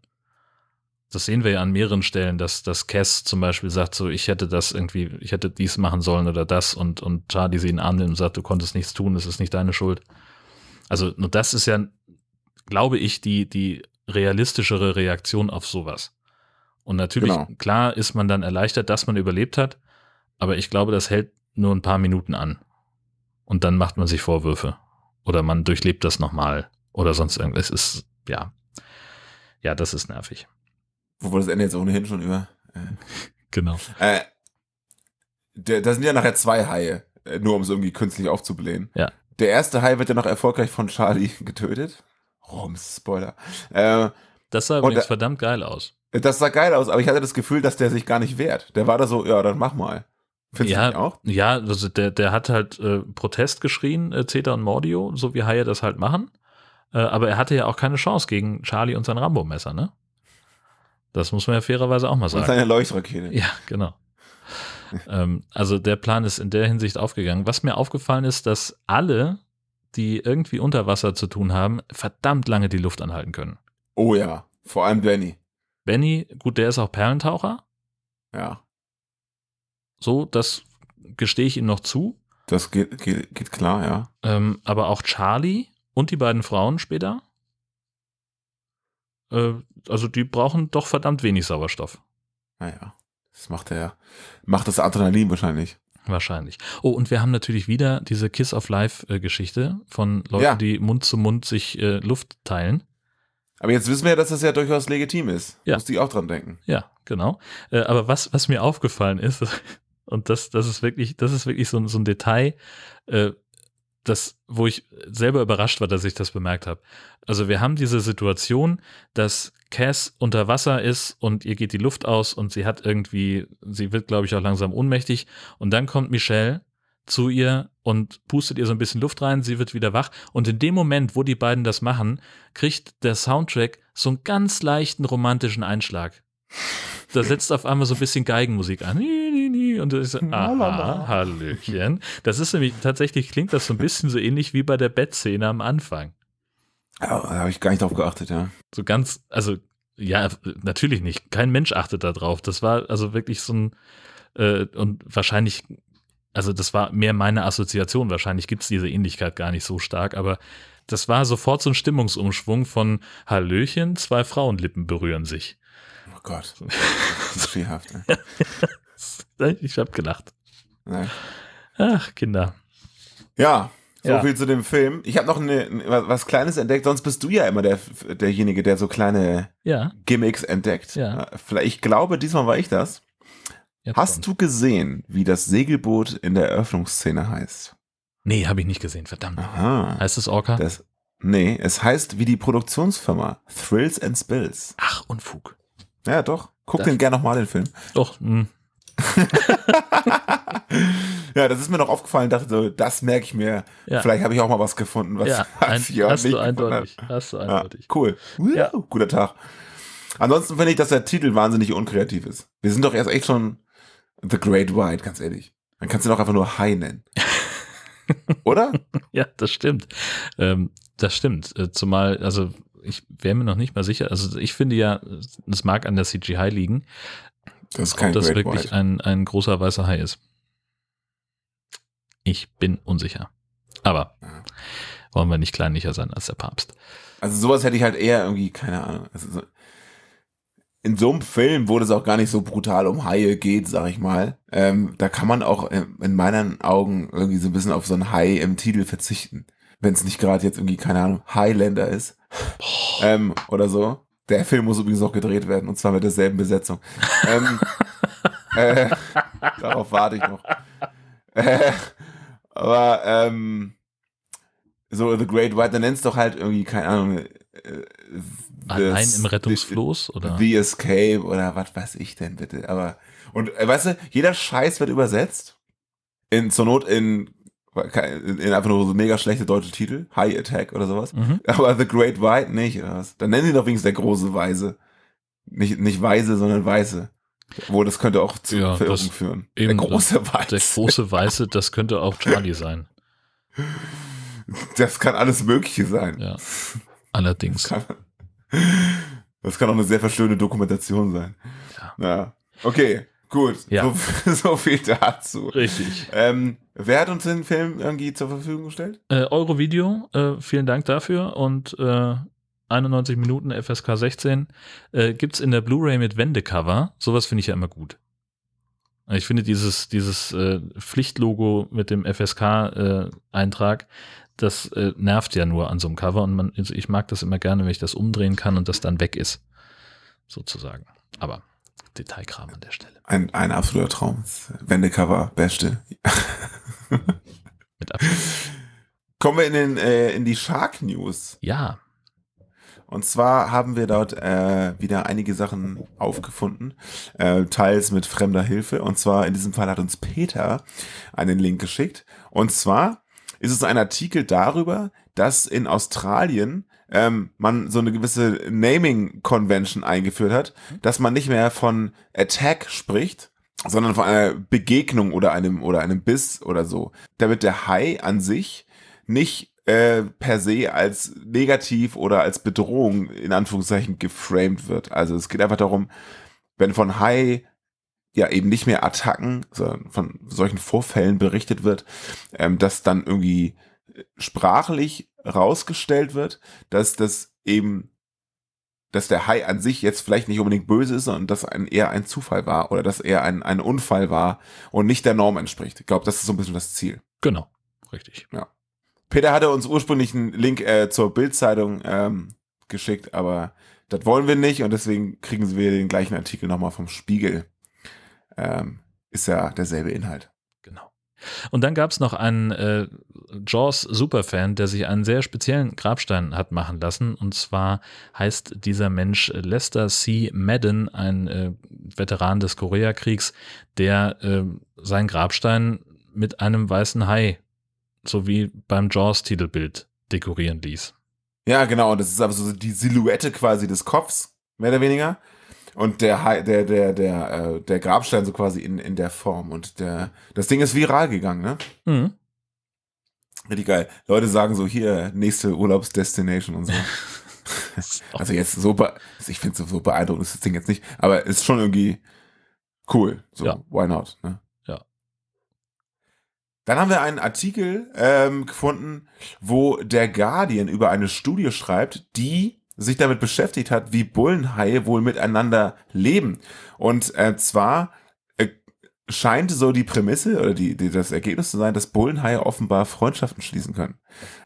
das sehen wir ja an mehreren Stellen, dass, dass Cass zum Beispiel sagt, so, ich hätte das irgendwie, ich hätte dies machen sollen oder das und, und Charlie sie in den Arm nimmt und sagt, du konntest nichts tun, es ist nicht deine Schuld. Also, nur das ist ja, glaube ich, die, die realistischere Reaktion auf sowas. Und natürlich, Genau. klar ist man dann erleichtert, dass man überlebt hat, aber ich glaube, das hält nur ein paar Minuten an. Und dann macht man sich Vorwürfe. Oder man durchlebt das nochmal. Oder sonst irgendwas. Es ist, ja. Ja, das ist nervig. Wobei das Ende jetzt ohnehin schon über. Äh, [LAUGHS] Genau. Äh, da sind ja nachher zwei Haie, äh, nur um es irgendwie künstlich aufzublähen. Ja. Der erste Hai wird ja noch erfolgreich von Charlie [LAUGHS] getötet. Roms Spoiler. Äh, Das sah Und übrigens der- verdammt geil aus. das sah geil aus, aber ich hatte das Gefühl, dass der sich gar nicht wehrt. Der war da so, ja, dann mach mal. Findest du Ja, nicht auch? ja, also der, der hat halt äh, Protest geschrien, äh, Zeta und Mordio, so wie Haie das halt machen. Äh, aber er hatte ja auch keine Chance gegen Charlie und sein Rambo-Messer, ne? Das muss man ja fairerweise auch mal Und sagen. seine Leuchtrakete. Ja, genau. [LAUGHS] ähm, also der Plan ist in der Hinsicht aufgegangen. Was mir aufgefallen ist, dass alle, die irgendwie unter Wasser zu tun haben, verdammt lange die Luft anhalten können. Oh ja, vor allem Benny. Benny, gut, der ist auch Perlentaucher. Ja. So, das gestehe ich ihm noch zu. Das geht, geht, geht klar, ja. Ähm, aber auch Charlie und die beiden Frauen später, äh, also die brauchen doch verdammt wenig Sauerstoff. Naja, das macht er, macht das Adrenalin wahrscheinlich. Wahrscheinlich. Oh, und wir haben natürlich wieder diese Kiss of Life-Geschichte von Leuten, Ja. die Mund zu Mund sich äh, Luft teilen. Aber jetzt wissen wir ja, dass das ja durchaus legitim ist. Ja. Musste ich auch dran denken. Ja, genau. Äh, aber was, was mir aufgefallen ist, [LAUGHS] und das, das ist wirklich, das ist wirklich so, ein- so ein Detail, äh, das, wo ich selber überrascht war, dass ich das bemerkt habe. Also wir haben diese Situation, dass Cass unter Wasser ist und ihr geht die Luft aus und sie hat irgendwie, sie wird, glaube ich, auch langsam ohnmächtig. Und dann kommt Michelle zu ihr und pustet ihr so ein bisschen Luft rein, sie wird wieder wach. Und in dem Moment, wo die beiden das machen, kriegt der Soundtrack so einen ganz leichten romantischen Einschlag. Da setzt auf einmal so ein bisschen Geigenmusik an. Und ich so, aha, Hallöchen. Das ist nämlich, tatsächlich klingt das so ein bisschen so ähnlich wie bei der Bettszene am Anfang. Ja, da habe ich gar nicht drauf geachtet, ja. So ganz, also, ja, natürlich nicht. Kein Mensch achtet da drauf. Das war also wirklich so ein, äh, und wahrscheinlich, also das war mehr meine Assoziation. Wahrscheinlich gibt es diese Ähnlichkeit gar nicht so stark, aber das war sofort so ein Stimmungsumschwung von Hallöchen, zwei Frauenlippen berühren sich. Oh Gott. [LAUGHS] Das ist schielhaft. [LAUGHS] Ich habe gelacht. Nein. Ach, Kinder. Ja, so Ja. viel zu dem Film. Ich habe noch eine, was was Kleines entdeckt. Sonst bist du ja immer der, derjenige, der so kleine Ja. Gimmicks entdeckt. Ja. Ich glaube, diesmal war ich das. Jetzt Hast kommt. du gesehen, wie das Segelboot in der Eröffnungsszene heißt? Nee, habe ich nicht gesehen, verdammt. Aha. Heißt es Orca? Das, nee, es heißt wie die Produktionsfirma Thrills and Spills. Ach, Unfug. Ja, doch. Guck Das- den gerne nochmal, den Film. Doch, hm. [LAUGHS] ja, das ist mir noch aufgefallen, dachte so, das merke ich mir. Ja. Vielleicht habe ich auch mal was gefunden, was ja, ein, hast du eindeutig. Hast du Ja, eindeutig. cool. Ja. Guter Tag. Ansonsten finde ich, dass der Titel wahnsinnig unkreativ ist. Wir sind doch erst echt schon The Great White, ganz ehrlich. Dann kannst du doch einfach nur High nennen. [LAUGHS] Oder? Ja, das stimmt. Ähm, das stimmt. Äh, Zumal, also ich wäre mir noch nicht mal sicher. Also ich finde ja, es mag an der CGI liegen, Das ob das Great wirklich White. ein, ein großer weißer Hai ist. Ich bin unsicher. Aber Ja. wollen wir nicht kleinlicher sein als der Papst. Also sowas hätte ich halt eher irgendwie, keine Ahnung. Also so, in so einem Film, wo das auch gar nicht so brutal um Haie geht, sag ich mal, ähm, da kann man auch ähm, in meinen Augen irgendwie so ein bisschen auf so ein Hai im Titel verzichten. Wenn es nicht gerade jetzt irgendwie, keine Ahnung, Highlander ist. Ähm, oder so. Der Film muss übrigens auch gedreht werden, und zwar mit derselben Besetzung. ähm, [LAUGHS] äh, darauf warte ich noch. Äh, aber ähm, so The Great White, dann nennst doch halt irgendwie, keine Ahnung, äh, Allein das- im Rettungsfloß oder? The Escape oder was weiß ich denn bitte. Aber, und äh, weißt du, jeder Scheiß wird übersetzt. In, zur Not in, in einfach nur so mega schlechte deutsche Titel. High Attack oder sowas. Mhm. Aber The Great White nicht, oder was? Dann nennen sie doch wenigstens der große Weise. Nicht, nicht Weise, sondern Weiße. Wo das könnte auch zu Ja, Verirrung das- führen. der große Weiße. Der große Weiße, das könnte auch Charlie sein. Das kann alles Mögliche sein. Ja. Allerdings. Kann, das kann auch eine sehr verschönte Dokumentation sein. Ja. Ja. Okay, gut. Ja. So, [LAUGHS] so viel dazu. Richtig. Ähm, wer hat uns den Film irgendwie zur Verfügung gestellt? Äh, Eurovideo, äh, vielen Dank dafür und äh, 91 Minuten FSK 16 äh, gibt's in der Blu-ray mit Wendecover. Sowas finde ich ja immer gut. Ich finde dieses, dieses äh, Pflichtlogo mit dem FSK-Eintrag, das äh, nervt ja nur an so einem Cover und man, also ich mag das immer gerne, wenn ich das umdrehen kann und das dann weg ist. Sozusagen. Aber Detailkram an der Stelle. Ein, ein absoluter Traum. Wendecover, beste. Mit. Kommen wir in, den, äh, in die Shark News. Ja. Und zwar haben wir dort äh, wieder einige Sachen aufgefunden, äh, teils mit fremder Hilfe. Und zwar in diesem Fall hat uns Peter einen Link geschickt. Und zwar ist es ein Artikel darüber, dass in Australien ähm, man so eine gewisse Naming Convention eingeführt hat, dass man nicht mehr von Attack spricht, sondern von einer Begegnung oder einem oder einem Biss oder so. Damit der Hai an sich nicht äh, per se als negativ oder als Bedrohung in Anführungszeichen geframed wird. Also es geht einfach darum, wenn von Hai ja eben nicht mehr Attacken, sondern von solchen Vorfällen berichtet wird, ähm, dass dann irgendwie sprachlich rausgestellt wird, dass das eben, dass der Hai an sich jetzt vielleicht nicht unbedingt böse ist, sondern dass ein, eher ein Zufall war oder dass er ein, ein Unfall war und nicht der Norm entspricht. Ich glaube, das ist so ein bisschen das Ziel. Genau, richtig. Ja. Peter hatte uns ursprünglich einen Link äh, zur Bildzeitung ähm, geschickt, aber das wollen wir nicht und deswegen kriegen wir den gleichen Artikel nochmal vom Spiegel. Ähm, ist ja derselbe Inhalt. Genau. Und dann gab es noch einen äh, Jaws Superfan, der sich einen sehr speziellen Grabstein hat machen lassen. Und zwar heißt dieser Mensch Lester C. Madden, ein äh, Veteran des Koreakriegs, der äh, seinen Grabstein mit einem weißen Hai, so wie beim Jaws-Titelbild, dekorieren ließ. Ja, genau. Und das ist aber so die Silhouette quasi des Kopfs, mehr oder weniger. Und der, Hai- der, der, der, äh, der Grabstein so quasi in, in der Form. Und der, das Ding ist viral gegangen, ne? Mhm. Richtig geil. Leute sagen so, hier, nächste Urlaubsdestination und so. [LAUGHS] [LAUGHS] Also jetzt so, be ich finde so beeindruckend ist das Ding jetzt nicht, aber ist schon irgendwie cool. So, Ja. why not? Ne? Ja. Dann haben wir einen Artikel ähm, gefunden, wo der Guardian über eine Studie schreibt, die sich damit beschäftigt hat, wie Bullenhaie wohl miteinander leben. Und äh, zwar scheint so die Prämisse oder die, die, das Ergebnis zu sein, dass Bullenhaie offenbar Freundschaften schließen können.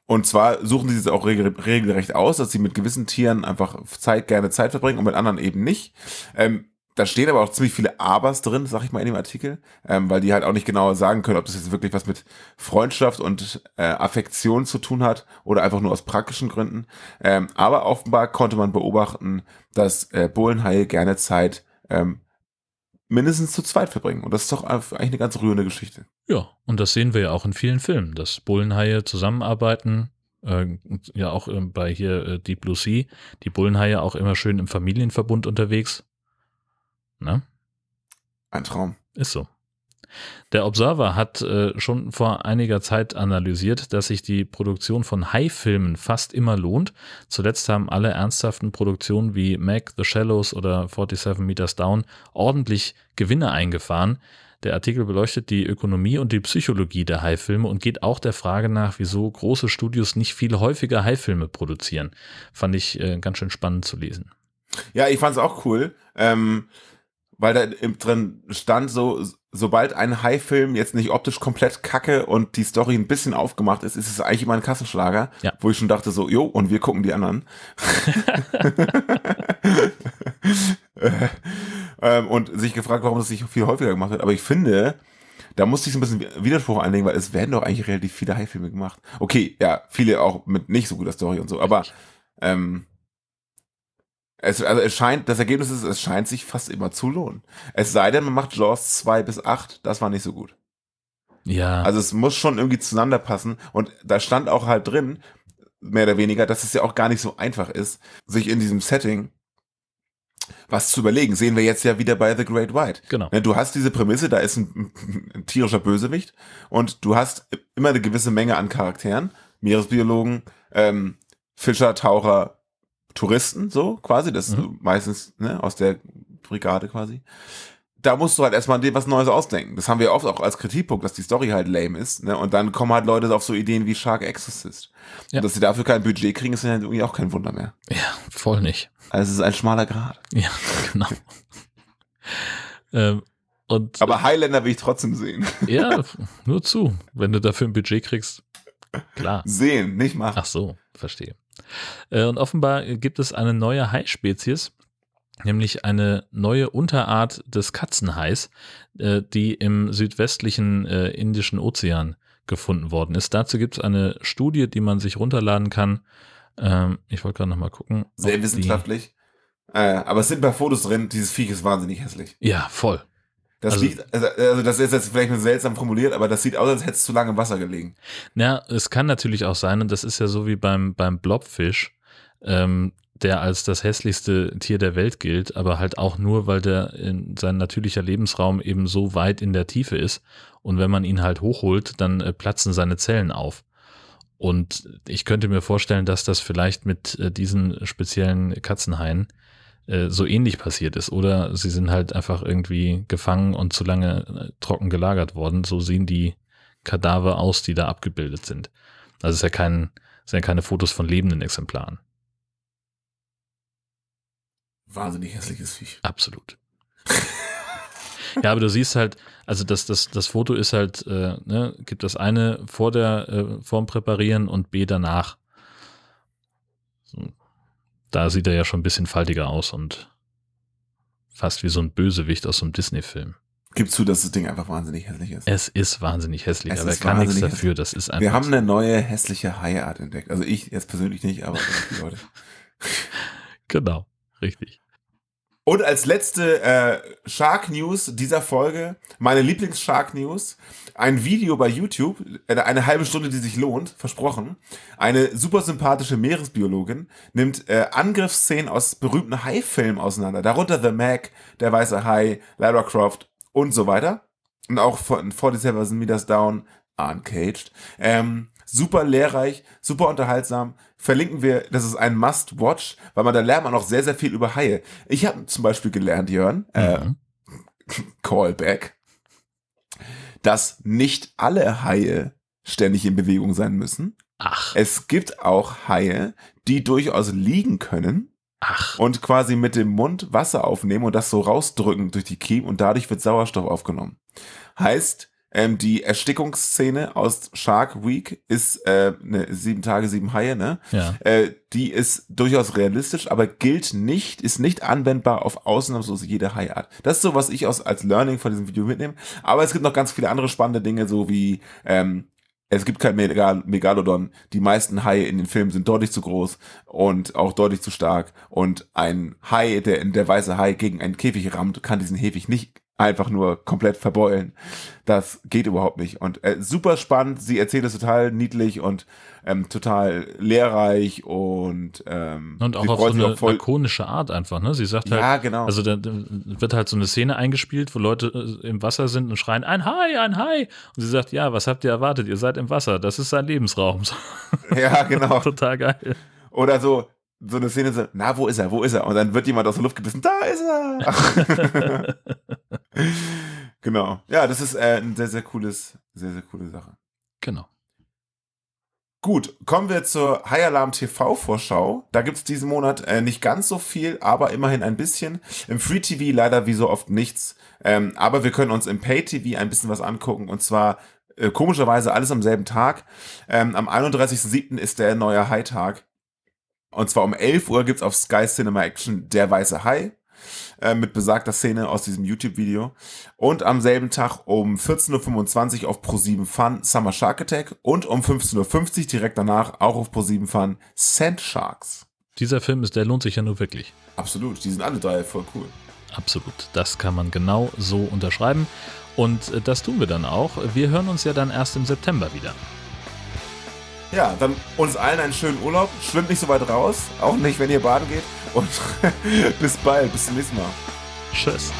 Und zwar suchen sie es auch regel, regelrecht aus, dass sie mit gewissen Tieren einfach Zeit, gerne Zeit verbringen und mit anderen eben nicht. Ähm, da stehen aber auch ziemlich viele Abers drin, sag ich mal in dem Artikel, ähm, weil die halt auch nicht genau sagen können, ob das jetzt wirklich was mit Freundschaft und äh, Affektion zu tun hat oder einfach nur aus praktischen Gründen. Ähm, aber offenbar konnte man beobachten, dass äh, Bullenhaie gerne Zeit ähm, mindestens zu zweit verbringen. Und das ist doch eigentlich eine ganz rührende Geschichte. Ja, und das sehen wir ja auch in vielen Filmen, dass Bullenhaie zusammenarbeiten. Äh, ja, auch äh, bei hier äh, Deep Blue Sea, die Bullenhaie auch immer schön im Familienverbund unterwegs. Ne? Ein Traum. Ist so. Der Observer hat äh, schon vor einiger Zeit analysiert, dass sich die Produktion von Hai-Filmen fast immer lohnt. Zuletzt haben alle ernsthaften Produktionen wie Mac, The Shallows oder 47 Meters Down ordentlich Gewinne eingefahren. Der Artikel beleuchtet die Ökonomie und die Psychologie der Hai-Filme und geht auch der Frage nach, wieso große Studios nicht viel häufiger Hai-Filme produzieren. Fand ich äh, ganz schön spannend zu lesen. Ja, ich fand's auch cool, ähm, weil da drin stand so, sobald ein High-Film jetzt nicht optisch komplett kacke und die Story ein bisschen aufgemacht ist, ist es eigentlich immer ein Kassenschlager, Ja. wo ich schon dachte so, jo, und wir gucken die anderen. Äh, [LAUGHS] ähm, und sich gefragt, warum das nicht viel häufiger gemacht wird. Aber ich finde, da musste ich so ein bisschen Widerspruch einlegen, weil es werden doch eigentlich relativ viele High-Filme gemacht. Okay, ja, viele auch mit nicht so guter Story und so, aber ähm, es, also es scheint, das Ergebnis ist, es scheint sich fast immer zu lohnen. Es sei denn, man macht Jaws 2 bis 8, das war nicht so gut. Ja, Also es muss schon irgendwie zueinander passen und da stand auch halt drin, mehr oder weniger, dass es ja auch gar nicht so einfach ist, sich in diesem Setting was zu überlegen. Sehen wir jetzt ja wieder bei The Great White. genau. Ne, Du hast diese Prämisse, da ist ein, ein tierischer Bösewicht und du hast immer eine gewisse Menge an Charakteren, Meeresbiologen, ähm, Fischer, Taucher, Touristen, so quasi, das ist Mhm. meistens ne, aus der Brigade quasi. Da musst du halt erstmal dir was Neues ausdenken. Das haben wir oft auch als Kritikpunkt, dass die Story halt lame ist. Ne? Und dann kommen halt Leute auf so Ideen wie Shark Exorcist. Ja. Und dass sie dafür kein Budget kriegen, ist ja irgendwie auch kein Wunder mehr. Ja, voll nicht. Also es ist ein schmaler Grad. Ja, genau. [LAUGHS] ähm, und Aber Highlander will ich trotzdem sehen. ja, [LAUGHS] nur zu, wenn du dafür ein Budget kriegst. Klar. Sehen, nicht machen. Ach so, verstehe. Äh, und offenbar gibt es eine neue Hai-Spezies, nämlich eine neue Unterart des Katzenhais, äh, die im südwestlichen äh, Indischen Ozean gefunden worden ist. Dazu gibt es eine Studie, die man sich runterladen kann. Ähm, ich wollte gerade noch mal gucken. Sehr wissenschaftlich. Äh, aber es sind ein paar Fotos drin, dieses Viech ist wahnsinnig hässlich. Ja, voll. Das Also- liegt, also, also das ist jetzt vielleicht nur seltsam formuliert, aber das sieht aus, als hätte es zu lange im Wasser gelegen. Ja, es kann natürlich auch sein, und das ist ja so wie beim, beim Blobfisch, ähm, der als das hässlichste Tier der Welt gilt, aber halt auch nur, weil der in sein natürlicher Lebensraum eben so weit in der Tiefe ist. Und wenn man ihn halt hochholt, dann äh, platzen seine Zellen auf. Und ich könnte mir vorstellen, dass das vielleicht mit äh, diesen speziellen Katzenhaien äh, so ähnlich passiert ist. Oder sie sind halt einfach irgendwie gefangen und zu lange äh, trocken gelagert worden. So sehen die Kadaver aus, die da abgebildet sind. Also es ist ja kein, sind ja keine Fotos von lebenden Exemplaren. Wahnsinnig hässliches Viech. Absolut. ja, aber du siehst halt, also das, das, das Foto ist halt, äh, ne, gibt das eine vor der äh, vorm Präparieren und B danach. Da sieht er ja schon ein bisschen faltiger aus und fast wie so ein Bösewicht aus so einem Disney-Film. Gib zu, dass das Ding einfach wahnsinnig hässlich ist. Es ist wahnsinnig hässlich, Es aber er kann nichts dafür. Das ist einfach. Wir haben eine neue hässliche Haiart entdeckt. Also ich jetzt persönlich nicht, aber [LAUGHS] die Leute. genau, richtig. Und als letzte äh, Shark News dieser Folge, meine Lieblings-Shark News, ein Video bei YouTube, äh, eine halbe Stunde, die sich lohnt, versprochen. Eine super sympathische Meeresbiologin nimmt äh, Angriffsszenen aus berühmten Hai-Filmen auseinander, darunter The Mac, Der Weiße Hai, Lara Croft und so weiter. Und auch von 47 Meters Down, Uncaged. Ähm, super lehrreich, super unterhaltsam. Verlinken wir, das ist ein Must-Watch, weil man da lernt man auch sehr, sehr viel über Haie. Ich habe zum Beispiel gelernt, Jörn, äh, Mhm. [LAUGHS] Callback, dass nicht alle Haie ständig in Bewegung sein müssen. Ach, Es gibt auch Haie, die durchaus liegen können ach, und quasi mit dem Mund Wasser aufnehmen und das so rausdrücken durch die Kiemen und dadurch wird Sauerstoff aufgenommen. Heißt, ähm, die Erstickungsszene aus Shark Week ist äh, ne, sieben Tage, sieben Haie, ne? ja. Äh, die ist durchaus realistisch, aber gilt nicht, ist nicht anwendbar auf ausnahmslos jede Haiart. Das ist so, was ich aus, als Learning von diesem Video mitnehme. Aber es gibt noch ganz viele andere spannende Dinge, so wie ähm, es gibt kein Megal Megalodon. Die meisten Haie in den Filmen sind deutlich zu groß und auch deutlich zu stark. Und ein Hai, der der weiße Hai gegen einen Käfig rammt, kann diesen Käfig nicht einfach nur komplett verbeulen. Das geht überhaupt nicht. Und äh, super spannend. Sie erzählt es total niedlich und ähm, total lehrreich und ähm, Und auch auf so eine voll. lakonische Art einfach, ne? Sie sagt halt, Ja, genau. also da, da wird halt so eine Szene eingespielt, wo Leute äh, im Wasser sind und schreien, ein Hai, ein Hai. Und sie sagt, ja, was habt ihr erwartet? Ihr seid im Wasser, das ist sein Lebensraum. [LAUGHS] ja, genau. Total geil. Oder so, so eine Szene so, na, wo ist er, wo ist er? Und dann wird jemand aus der Luft gebissen, da ist er! [LAUGHS] genau. Ja, das ist äh, ein sehr, sehr cooles, sehr, sehr coole Sache. Genau. Gut, kommen wir zur High Alarm TV Vorschau. Da gibt's diesen Monat äh, nicht ganz so viel, aber immerhin ein bisschen. Im Free TV leider wie so oft nichts. Ähm, aber wir können uns im Pay TV ein bisschen was angucken und zwar äh, komischerweise alles am selben Tag. Ähm, am 31.07. ist der neue High-Tag. Und zwar um 11 Uhr gibt's auf Sky Cinema Action Der Weiße Hai äh, mit besagter Szene aus diesem YouTube-Video. Und am selben Tag um 14.25 Uhr auf Pro7 Fun Summer Shark Attack und um 15.50 Uhr direkt danach auch auf Pro7 Fun Sand Sharks. Dieser Film ist, der lohnt sich ja nur wirklich. Absolut, die sind alle drei voll cool. Absolut. Das kann man genau so unterschreiben. Und äh, das tun wir dann auch. Wir hören uns ja dann erst im September wieder. Ja, dann uns allen einen schönen Urlaub. Schwimmt nicht so weit raus, auch nicht, wenn ihr baden geht. Und [LAUGHS] bis bald, bis zum nächsten Mal. Tschüss.